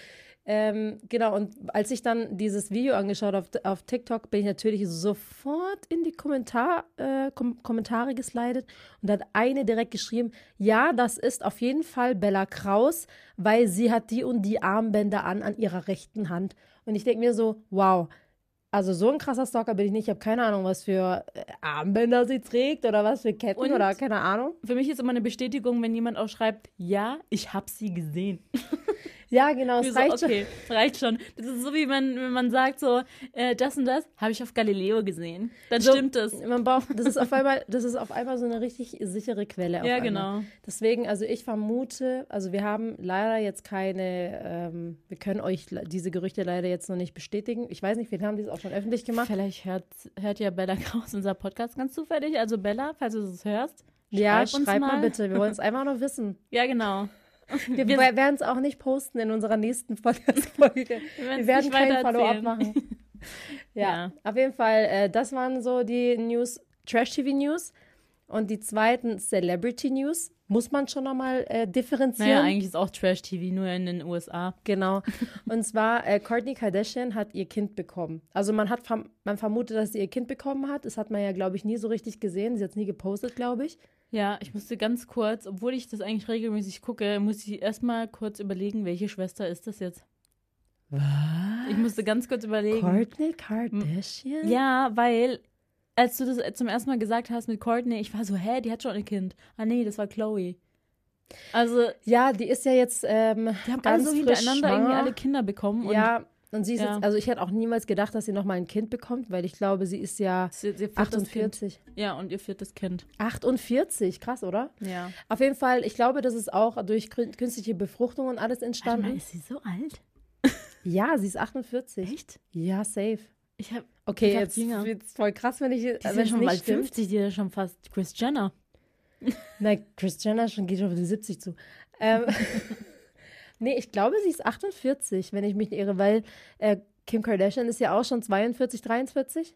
ähm, genau. Und als ich dann dieses Video angeschaut auf, auf TikTok, bin ich natürlich sofort in die Kommentar, äh, Kom Kommentare geslidet und da hat eine direkt geschrieben: Ja, das ist auf jeden Fall Bella Kraus, weil sie hat die und die Armbänder an an ihrer rechten Hand. Und ich denke mir so: Wow. Also so ein krasser Stalker bin ich nicht. Ich habe keine Ahnung, was für äh, Armbänder sie trägt oder was für Ketten Und? oder keine Ahnung. Für mich ist immer eine Bestätigung, wenn jemand auch schreibt, ja, ich habe sie gesehen. Ja, genau. Es so, reicht schon. okay, reicht schon. Das ist so, wie man, wenn man sagt, so, äh, das und das habe ich auf Galileo gesehen. Dann So, stimmt es. Man braucht, das ist auf einmal, das ist auf einmal so eine richtig sichere Quelle. Auf Ja, genau. Deswegen, also ich vermute, also wir haben leider jetzt keine, ähm, wir können euch diese Gerüchte leider jetzt noch nicht bestätigen. Ich weiß nicht, wir haben dies auch schon öffentlich gemacht. Vielleicht hört, hört ja Bella Kraus unser Podcast ganz zufällig. Also Bella, falls du es hörst, ja, schreib uns schreib mal. mal. bitte. Wir wollen es einfach nur wissen. Ja, genau. Wir, Wir- werden es auch nicht posten in unserer nächsten Podcast-Folge. Wir werden weiter Follow-up machen. Ja, Ja. auf jeden Fall, äh, das waren so die News, Trash-TV-News. Und die zweiten Celebrity-News muss man schon nochmal äh, differenzieren. Naja, eigentlich ist auch Trash-TV, nur in den USA. Genau. Und zwar, äh, Kourtney Kardashian hat ihr Kind bekommen. Also man hat man vermutet, dass sie ihr Kind bekommen hat. Das hat man ja, glaube ich, nie so richtig gesehen. Sie hat es nie gepostet, glaube ich. Ja, ich musste ganz kurz, obwohl ich das eigentlich regelmäßig gucke, muss ich erstmal kurz überlegen, welche Schwester ist das jetzt? Was? Ich musste ganz kurz überlegen. Kourtney Kardashian? Ja, weil, als du das zum ersten Mal gesagt hast mit Courtney, ich war so, hä, die hat schon ein Kind. Ah nee, das war Chloe. Also, Ja, die ist ja jetzt ähm, die haben alle ganz so frisch hintereinander irgendwie schwanger. alle Kinder bekommen. Und ja, und sie ist Ja. jetzt, also ich hätte auch niemals gedacht, dass sie nochmal ein Kind bekommt, weil ich glaube, sie ist ja sie, sie viertes Kind. 48. Ja, und ihr viertes Kind. 48, krass, oder? Ja. Auf jeden Fall, ich glaube, das ist auch durch kün- künstliche Befruchtung und alles Warte mal, entstanden. ist sie so alt? Ja, sie ist 48. Echt? Ja, safe. Ich hab, Okay, Ich jetzt jünger. wird's voll krass, wenn ich die wenn schon stimmt. 50, die ist schon fast Chris Jenner. Nein, Chris Jenner schon geht schon auf die 70 zu. Ähm, Nee, ich glaube, sie ist 48, wenn ich mich nicht irre, weil äh, Kim Kardashian ist ja auch schon 42, 43.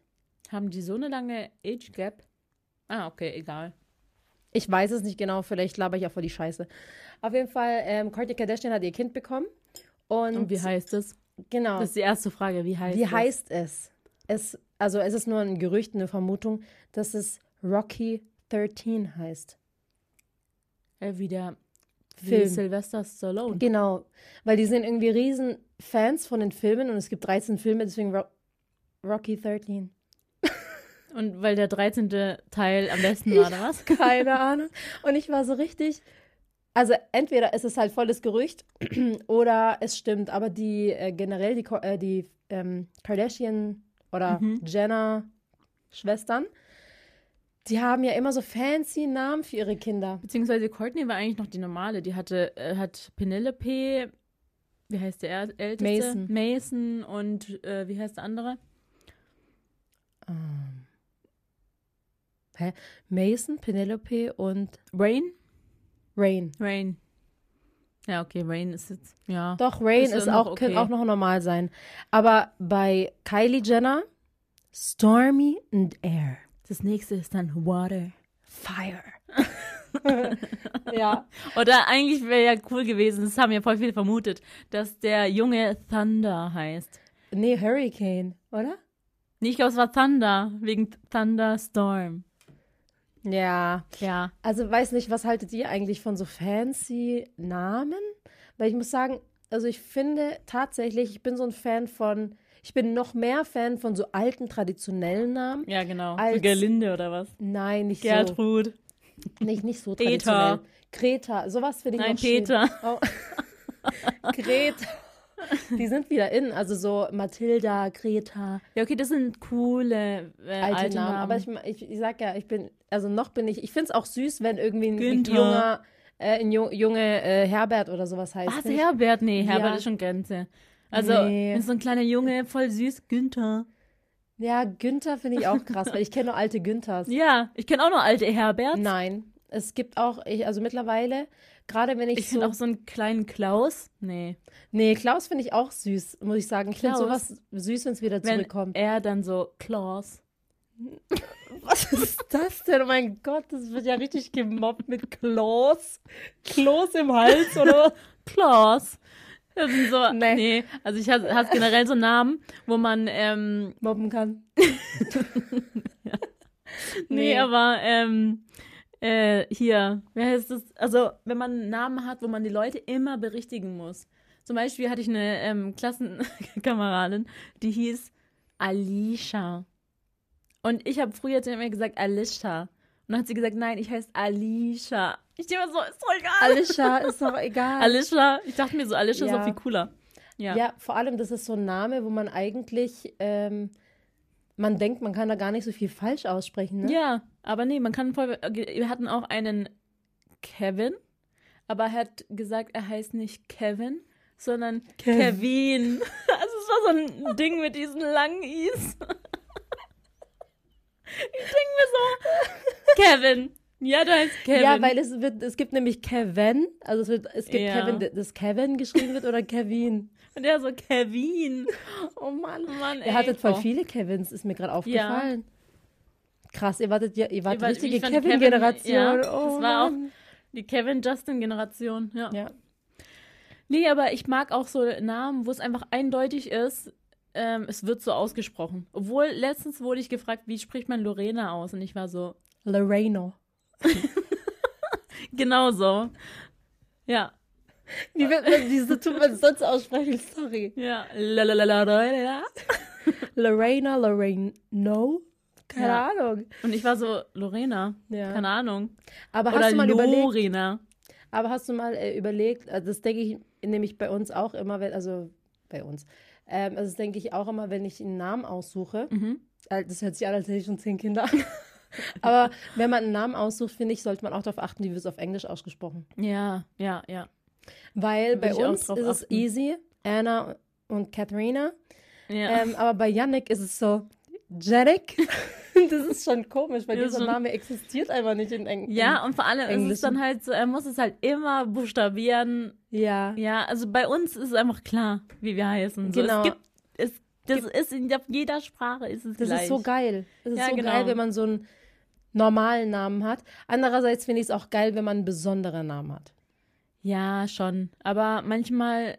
Haben die so eine lange Age Gap? Ah, okay, egal. Ich weiß es nicht genau, vielleicht laber ich auch vor die Scheiße. Auf jeden Fall, ähm, Kourtney Kardashian hat ihr Kind bekommen. Und, Und wie heißt es? Genau. Das ist die erste Frage. Wie heißt Wie es? heißt es? es? Also es ist nur ein Gerücht, eine Vermutung, dass es Rocky 13 heißt. Äh, wie der wie Film. Sylvester Stallone. Genau, weil die sind irgendwie riesen Fans von den Filmen und es gibt 13 Filme, deswegen Ro Rocky 13. Und weil der 13. Teil am besten war, oder was? Keine Ahnung. Und ich war so richtig. Also entweder ist es halt volles Gerücht oder es stimmt, aber die äh, generell die, äh, die ähm, Kardashian oder Mhm. Jenner Schwestern, die haben ja immer so fancy Namen für ihre Kinder. Beziehungsweise Courtney war eigentlich noch die normale. Die hatte, äh, hat Penelope, wie heißt der äl- älteste? Mason. Mason und äh, wie heißt der andere? Ähm. Hä? Mason, Penelope und Rain? Rain. Rain. Ja, okay, Rain ist jetzt, ja. Doch, Rain Ist ist, auch, okay. kann auch noch normal sein. Aber bei Kylie Jenner, Stormy and Air. Das nächste ist dann Water. Fire. ja. Oder eigentlich wäre ja cool gewesen, das haben ja voll viele vermutet, dass der Junge Thunder heißt. Nee, Hurricane, oder? Nee, ich glaube, es war Thunder, wegen Thunderstorm. Ja. Ja. Also weiß nicht, was haltet ihr eigentlich von so fancy Namen? Weil ich muss sagen, also ich finde tatsächlich, ich bin so ein Fan von, ich bin noch mehr Fan von so alten traditionellen Namen. Ja, genau. Als- so Gerlinde oder was? Nein, nicht Gertrud. so. Nicht, nicht so Peter. traditionell. Greta, sowas finde ich Nein, noch. Peter. Oh. Greta. Die sind wieder in, also so Mathilda, Greta, Ja, okay, das sind coole äh, alte, alte, Namen. Namen. Aber ich, ich, ich sag ja, ich bin, also noch bin ich, ich finde es auch süß, wenn irgendwie ein Günther. junger, äh, ein Ju- junge äh, Herbert oder sowas heißt. was, Herbert? Nee, Herbert Ja. ist schon Grenze. Also, Nee. so ein kleiner Junge, voll süß, Günther. Ja, Günther finde ich auch krass, weil ich kenne nur alte Günthers. Ja, ich kenne auch noch alte Herberts. Nein, es gibt auch, ich, also mittlerweile, gerade wenn ich, Ich so, finde auch so einen kleinen Klaus. Nee. nee, Klaus finde ich auch süß, muss ich sagen. Ich finde Klaus. sowas süß, wenn es wieder Wenn zurückkommt. er dann so Klaus. Was ist das denn? Oh mein Gott, das wird ja richtig gemobbt mit Kloß. Kloß im Hals, oder? Klaus. Das sind so, Nee. nee. also ich habe hab generell so Namen, wo man, ähm, Mobben kann. nee, aber, ähm, äh, hier, wer heißt das? Also, wenn man einen Namen hat, wo man die Leute immer berichtigen muss. Zum Beispiel hatte ich eine ähm, Klassenkameradin, die hieß Alicia. Und ich habe früher zu mir gesagt Alicia. Und dann hat sie gesagt, nein, ich heiße Alicia. Ich denke mir so, ist doch egal. Alicia ist doch egal. Alicia, ich dachte mir so, Alicia ist Ja. doch viel cooler. Ja. Ja, vor allem, das ist so ein Name, wo man eigentlich, ähm, man denkt, man kann da gar nicht so viel falsch aussprechen, ne? Ja, aber nee, man kann voll. Wir hatten auch einen Kevin, aber er hat gesagt, er heißt nicht Kevin, sondern Kev. Kevin. Also es war so ein Ding mit diesen langen Is. Ich denke mir so, Kevin. Ja, du heißt Kevin. Ja, weil es wird, es gibt nämlich Kevin, also es wird, es gibt Ja. Kevin, das Kevin geschrieben wird oder Kevin. Und er so, Kevin. Oh Mann. Mann, ey. Ihr hattet voll Oh. viele Kevins, ist mir gerade aufgefallen. Krass, ihr wartet ja, ihr wart Ihr wart- richtige ich fand Kevin-Generation. Kevin- ja, oh, das war auch- Mann. Die Kevin-Justin-Generation, ja. Ja. Nee, aber ich mag auch so Namen, wo es einfach eindeutig ist, ähm, es wird so ausgesprochen. Obwohl, letztens wurde ich gefragt, wie spricht man Lorena aus? Und ich war so, Loreno. genau so. Ja, Wie wird man diese tut man sonst aussprechen? Sorry. ja. Lalalala. Lorena, Loreno? Keine Ja. Ahnung. Und ich war so, Lorena, Ja. keine Ahnung. Aber hast Oder du mal überlegt, Lorena. aber hast du mal äh, überlegt, also das denke ich nämlich bei uns auch immer, wenn, also bei uns, ähm, also das denke ich auch immer, wenn ich einen Namen aussuche, Mhm. äh, das hört sich an, als hätte ich schon zehn Kinder. Aber wenn man einen Namen aussucht, finde ich, sollte man auch darauf achten, wie wird es auf Englisch ausgesprochen. Ja, ja, ja. Weil bei uns ist es achten. easy, Anna und Katharina. ja. Ähm, aber bei Yannick ist es so, Janik. das ist schon komisch, weil Ja, dieser schon- Name existiert einfach nicht in Englisch. Ja, und vor allem ist es Englischen. dann halt so, er muss es halt immer buchstabieren. Ja. Ja, also bei uns ist es einfach klar, wie wir heißen. So, Genau. Es gibt, es, das ist in jeder Sprache ist es Das gleich. ist so geil. Das ist Ja, so genau. geil, wenn man so einen normalen Namen hat. Andererseits finde ich es auch geil, wenn man einen besonderen Namen hat. Ja, schon. Aber manchmal,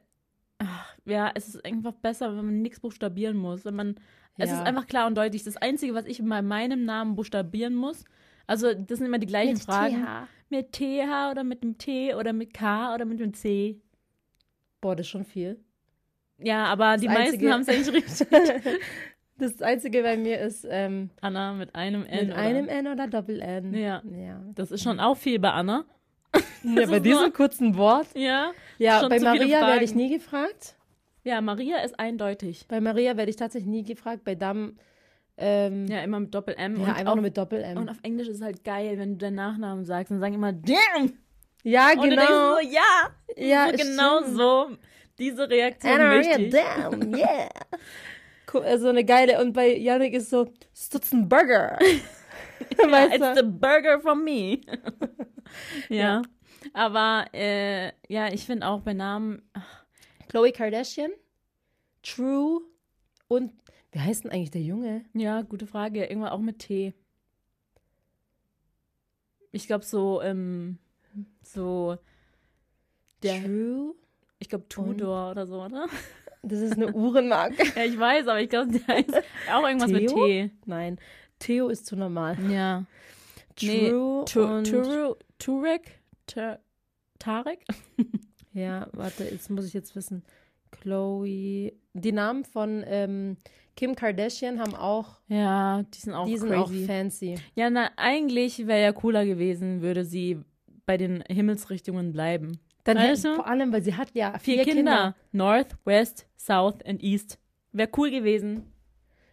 ach, ja, es ist einfach besser, wenn man nichts buchstabieren muss. Wenn man, es Ja. ist einfach klar und deutlich. Das Einzige, was ich bei meinem Namen buchstabieren muss, also das sind immer die gleichen Fragen. TH. Mit TH oder mit dem T oder mit K oder mit dem C. Boah, das ist schon viel. Ja, aber die meisten haben es eigentlich richtig. Das Einzige bei mir ist ähm, Anna mit einem N. mit oder? einem N oder Doppel-N. Ja. ja. Das ist schon auch viel bei Anna. ja bei diesem kurzen Wort. Ja. Ja, bei Maria werde ich nie gefragt. Ja, Maria ist eindeutig. Bei Maria werde ich tatsächlich nie gefragt. Bei Dam ähm, Ja, immer mit Doppel-M. ja, und einfach auf, nur mit Doppel-M. Und auf Englisch ist es halt geil, wenn du deinen Nachnamen sagst und sagen immer damn. Ja, Und du denkst genau. so, ja. Ja, so genau stimmt. so. Diese Reaktion Anna Maria, damn, yeah. Cool, also eine geile. Und bei Yannick ist so, Stutzen Burger. Ja, weißt it's the burger from me. ja. Ja. Aber äh, ja, ich finde auch bei Namen, Chloe Kardashian, True und wie heißt denn eigentlich der Junge? ja, gute Frage. Irgendwann auch mit T. Ich glaube so, ähm, so, der, True? ich glaube Tudor oder so, oder? Das ist eine Uhrenmarke. Ja, ich weiß, aber ich glaube, der heißt auch irgendwas mit Theo? T. Nein, Theo ist zu normal. Ja. True Turu- Turek? Ta- Tarek? ja, warte, jetzt muss ich jetzt wissen. Chloe. Die Namen von ähm, Kim Kardashian haben auch, Ja, die sind auch die sind auch fancy. ja, na, eigentlich wäre ja cooler gewesen, würde sie bei den Himmelsrichtungen bleiben. Dann Weißt du? vor allem, weil sie hat ja Vier, vier, Kinder. North, West, South and East. Wäre cool gewesen.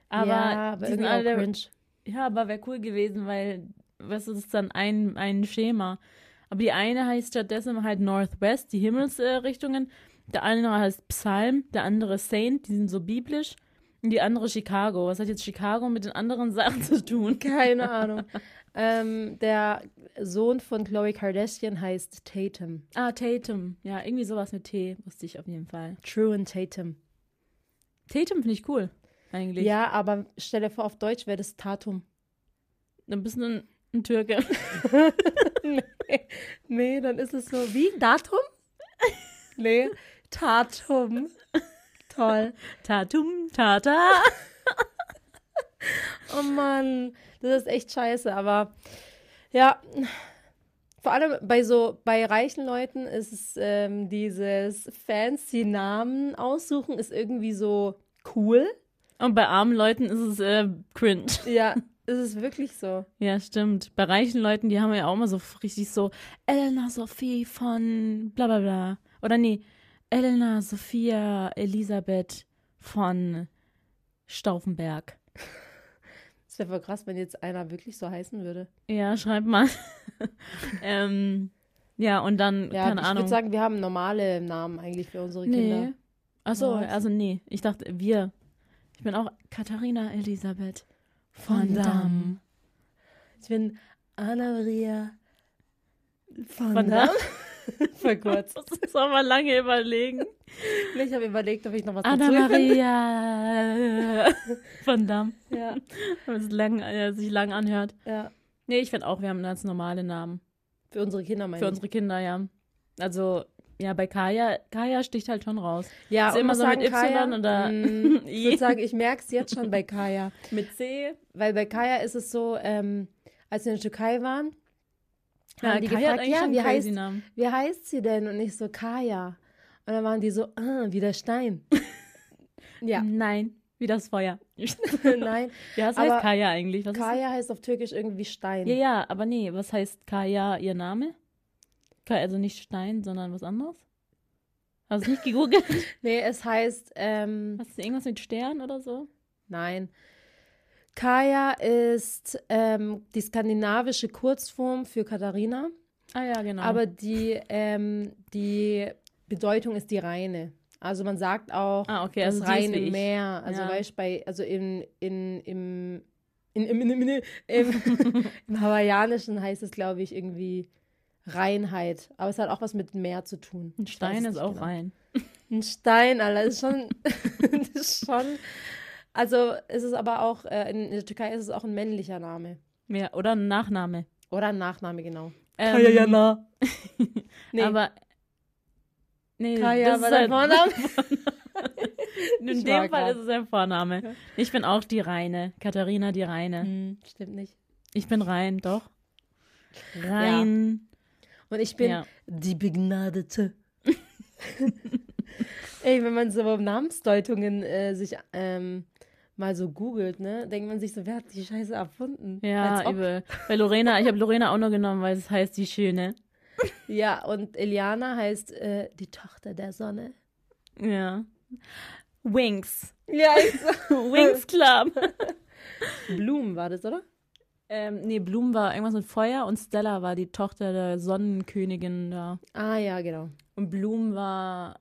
Aber, ja, die sind alle, cringe. ja, aber wäre cool gewesen, weil, das ist dann ein, ein Schema. Aber die eine heißt stattdessen halt Northwest, die Himmelsrichtungen. Der eine heißt Psalm, der andere Saint, die sind so biblisch. Und die andere Chicago. Was hat jetzt Chicago mit den anderen Sachen zu tun? Keine Ahnung. Ähm, der Sohn von Chloe Kardashian heißt Tatum. Ah, Tatum. Ja, irgendwie sowas mit T, wusste ich auf jeden Fall. True and Tatum. Tatum finde ich cool, eigentlich. Ja, aber stell dir vor, auf Deutsch wäre das Tatum. Ein bisschen ein, ein Türke. nee, nee, dann ist es so wie Datum? nee, Tatum. Toll. Tatum, Tata. Oh Mann, das ist echt scheiße, aber ja, vor allem bei so, bei reichen Leuten ist es ähm, dieses fancy Namen aussuchen, ist irgendwie so cool. Und bei armen Leuten ist es äh, cringe. Ja, ist es wirklich so. Ja, stimmt. Bei reichen Leuten, die haben ja auch immer so richtig so Elena Sophie von bla bla bla. Oder nee, Elena Sophia Elisabeth von Stauffenberg. Das wäre voll krass, wenn jetzt einer wirklich so heißen würde. Ja, schreib mal. ähm, ja, und dann, Ja, keine ich Ahnung. würde sagen, wir haben normale Namen eigentlich für unsere Kinder. nee. Achso, Was? also nee. Ich dachte, wir. Ich bin auch Katharina Elisabeth von, Von Damm. Damm. Ich bin Anna-Maria von, Von Damm. Vor kurz. Das soll man lange überlegen. Ich habe überlegt, ob ich noch was Anna dazu. Maria von Damm. Ja, Wenn es lang, äh, sich lang anhört. ja. Nee, ich finde auch, wir haben ganz normale Namen. Für unsere Kinder meine Für ich. unsere Kinder, ja. Also, ja, bei Kaya, Kaya sticht halt schon raus. Ja, Ist immer so mit sagen, Y Kaya, oder mm, ich würde sagen, ich merke es jetzt schon bei Kaya. Mit C? Weil bei Kaya ist es so, ähm, als wir in der Türkei waren, Ja, haben die Kaya gefragt, eigentlich ja, wie heißt, Namen. wie heißt sie denn? Und ich so, Kaya. Und dann waren die so, ah, wie der Stein. ja, Nein, wie das Feuer. nein. Ja, was heißt Kaya eigentlich? Was Kaya heißt auf Türkisch irgendwie Stein. Ja, ja, aber nee, was heißt Kaya ihr Name? Also nicht Stein, sondern was anderes? Hast du nicht gegoogelt? Nee, es heißt, ähm, Hast du irgendwas mit Stern oder so? nein. Kaya ist ähm, die skandinavische Kurzform für Katharina, Ah ja, genau. aber die, ähm, die Bedeutung ist die reine. Also man sagt auch ah, okay, das also reine. Meer. Also Ja. weißt bei, also in, in, im In, im, im, im, im, Im Hawaiianischen heißt es, glaube ich, irgendwie Reinheit. Aber es hat auch was mit Meer zu tun. Ein Stein ist auch genau. rein. Ein Stein, Alter, ist schon, ist schon. Also es ist aber auch, äh, in der Türkei ist es auch ein männlicher Name. Ja, oder ein Nachname. Oder ein Nachname, genau. Ähm, Nee, Aber. Nee, Kaya das ist halt, Vorname. In Ich dem Fall das. ist es ein Vorname. Ja. Ich bin auch die Reine. Katharina die Reine. Hm, stimmt nicht. Ich bin rein, doch. Rein. Und ich bin Ja. die Begnadete. Ey, wenn man so Namensdeutungen äh, sich ähm, mal so googelt, ne, denkt man sich so, wer hat die Scheiße erfunden? Ja, übel. Bei Lorena, ich habe Lorena auch nur genommen, weil es heißt die Schöne. Ja, und Eliana heißt äh, die Tochter der Sonne. Ja. Wings. Ja, ich so. Wings Club. Blumen war das, oder? ähm, nee, Blum war irgendwas mit Feuer und Stella war die Tochter der Sonnenkönigin da. Ah, ja, genau. Und Blum war,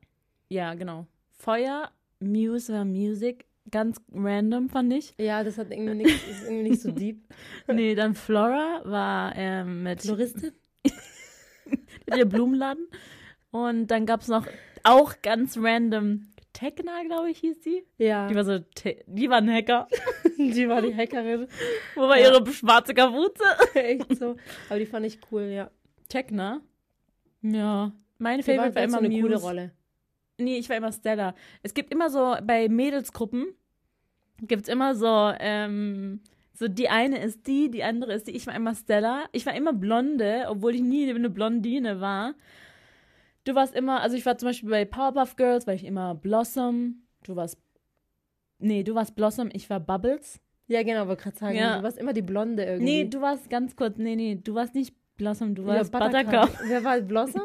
ja, genau. Feuer, Muse war Music. Ganz random, fand ich. Ja, das hat irgendwie nicht, ist irgendwie nicht so deep. Nee, dann Flora war ähm, mit Floristin? mit ihr Blumenladen. Und dann gab es noch auch ganz random Tekna, glaube ich, hieß die. Ja, Die war so, die war ein Hacker. die war die Hackerin. Wo war Ja. ihre schwarze Kapuze? Echt so. Aber die fand ich cool, ja. Tekna? Ja. Meine Die war, Favorite war so immer eine coole Muse. Rolle. Nee, ich war immer Stella. Es gibt immer so, bei Mädelsgruppen gibt es immer so, ähm, so die eine ist die, die andere ist die. Ich war immer Stella. Ich war immer Blonde, obwohl ich nie eine Blondine war. Du warst immer, also ich war zum Beispiel bei Powerpuff Girls, war ich immer Blossom. Du warst, nee, du warst Blossom, ich war Bubbles. Ja, genau, wollte gerade sagen, Ja. du warst immer die Blonde irgendwie. Nee, du warst ganz kurz, nee, nee, du warst nicht Blossom, du Ja, warst Buttercup. Wer war Blossom?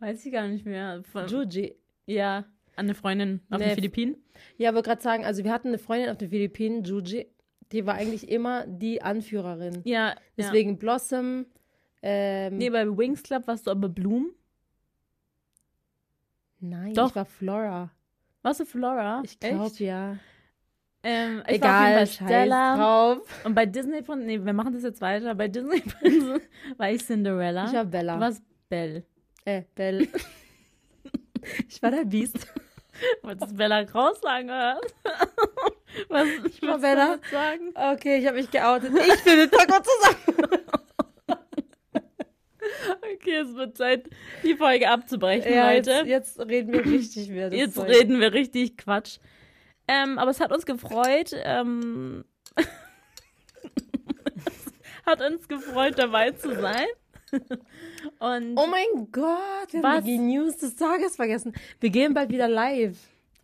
Weiß ich gar nicht mehr. Von, Juji. ja, an eine Freundin auf Nee, den Philippinen. Ja, wollte gerade sagen, also wir hatten eine Freundin auf den Philippinen, Juji. Die war eigentlich immer die Anführerin. Ja, Deswegen Blossom. Ähm, Nee, bei Wings Club warst du aber Bloom. nein, doch. ich war Flora. Warst du Flora? Ich glaube, ja. Ähm, ich Egal, war Stella. drauf. Und bei Disney Prinz, nee, wir machen das jetzt weiter. Bei Disney Prinz war ich Cinderella. Ich war Bella. du warst Belle. äh, Belle. ich war der Biest. Wolltest du Bella Kraus sagen, oder? was? Ich war Bella. sagen. Okay, ich habe mich geoutet. Ich bin mit Taco zusammen. Okay, es wird Zeit, die Folge abzubrechen, Ja, Leute. jetzt, jetzt reden wir richtig das Jetzt Zeug. reden wir richtig Quatsch. Ähm, aber es hat uns gefreut. Ähm, hat uns gefreut, dabei zu sein. Und Oh mein Gott, wir Was? haben die News des Tages vergessen. Wir gehen bald wieder live.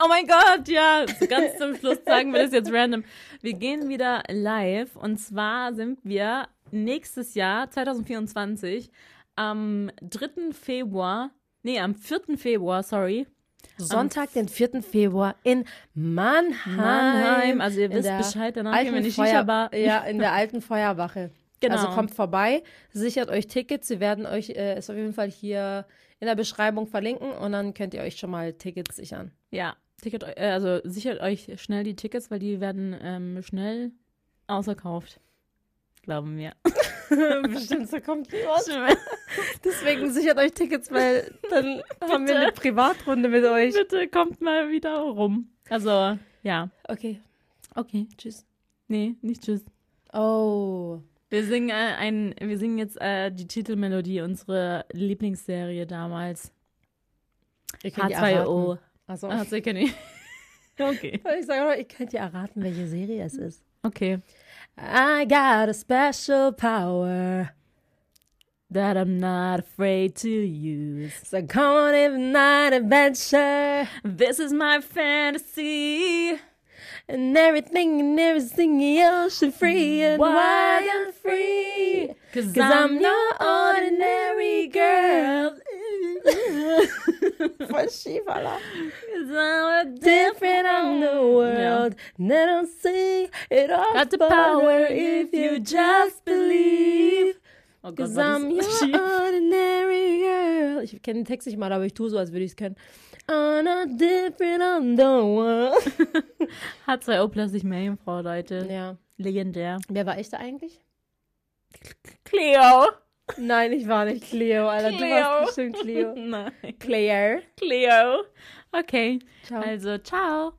oh mein Gott, ja, ganz zum Schluss sagen wir das jetzt random. Wir gehen wieder live und zwar sind wir nächstes Jahr, 2024, am 3. Februar, nee, am 4. Februar, sorry, Sonntag, den 4. Februar in Mannheim. Mannheim. Also ihr In wisst Bescheid, danach gehen wir Alten nicht Feuer, Shisha-Bar. Ja, in der alten Feuerwache. Genau. Also kommt vorbei, sichert euch Tickets. Sie werden euch äh, es auf jeden Fall hier in der Beschreibung verlinken und dann könnt ihr euch schon mal Tickets sichern. Ja, Ticket, äh, also sichert euch schnell die Tickets, weil die werden ähm, schnell ausverkauft. Glauben wir. Bestimmt, so kommt was. Deswegen sichert euch Tickets, weil dann haben wir eine Privatrunde mit euch. Bitte kommt mal wieder rum. Also, ja. Okay, Okay. tschüss. Nee, nicht tschüss. Oh. Wir singen, äh, ein, wir singen jetzt äh, die Titelmelodie unserer Lieblingsserie damals. Ihr könnt die H2O. erraten. Achso. Ah, sicher nicht. Okay. Ich sage ihr könnt ja erraten, welche Serie es ist. Okay. I got a special power. That I'm not afraid to use. So come on, if not adventure. This is my fantasy. And everything and everything else is free and wild and free. Cause, Cause I'm your ordinary girl. Voll schief, Alter. Cause I'm Different on the world. And I don't see it all. Got the power if you just believe. Oh Gott, Cause I'm your ordinary girl. Ich kenne den Text nicht mal, aber ich tue so, als würde ich es können. On a different on the world. H2O plötzlich Meerjungfrau, Leute. Ja. Legendär. Wer war ich da eigentlich? Cleo. Nein, ich war nicht Cleo, Alter. Du Cleo. warst bestimmt Cleo. Nein. Claire. Cleo. Okay. Ciao. Also, ciao.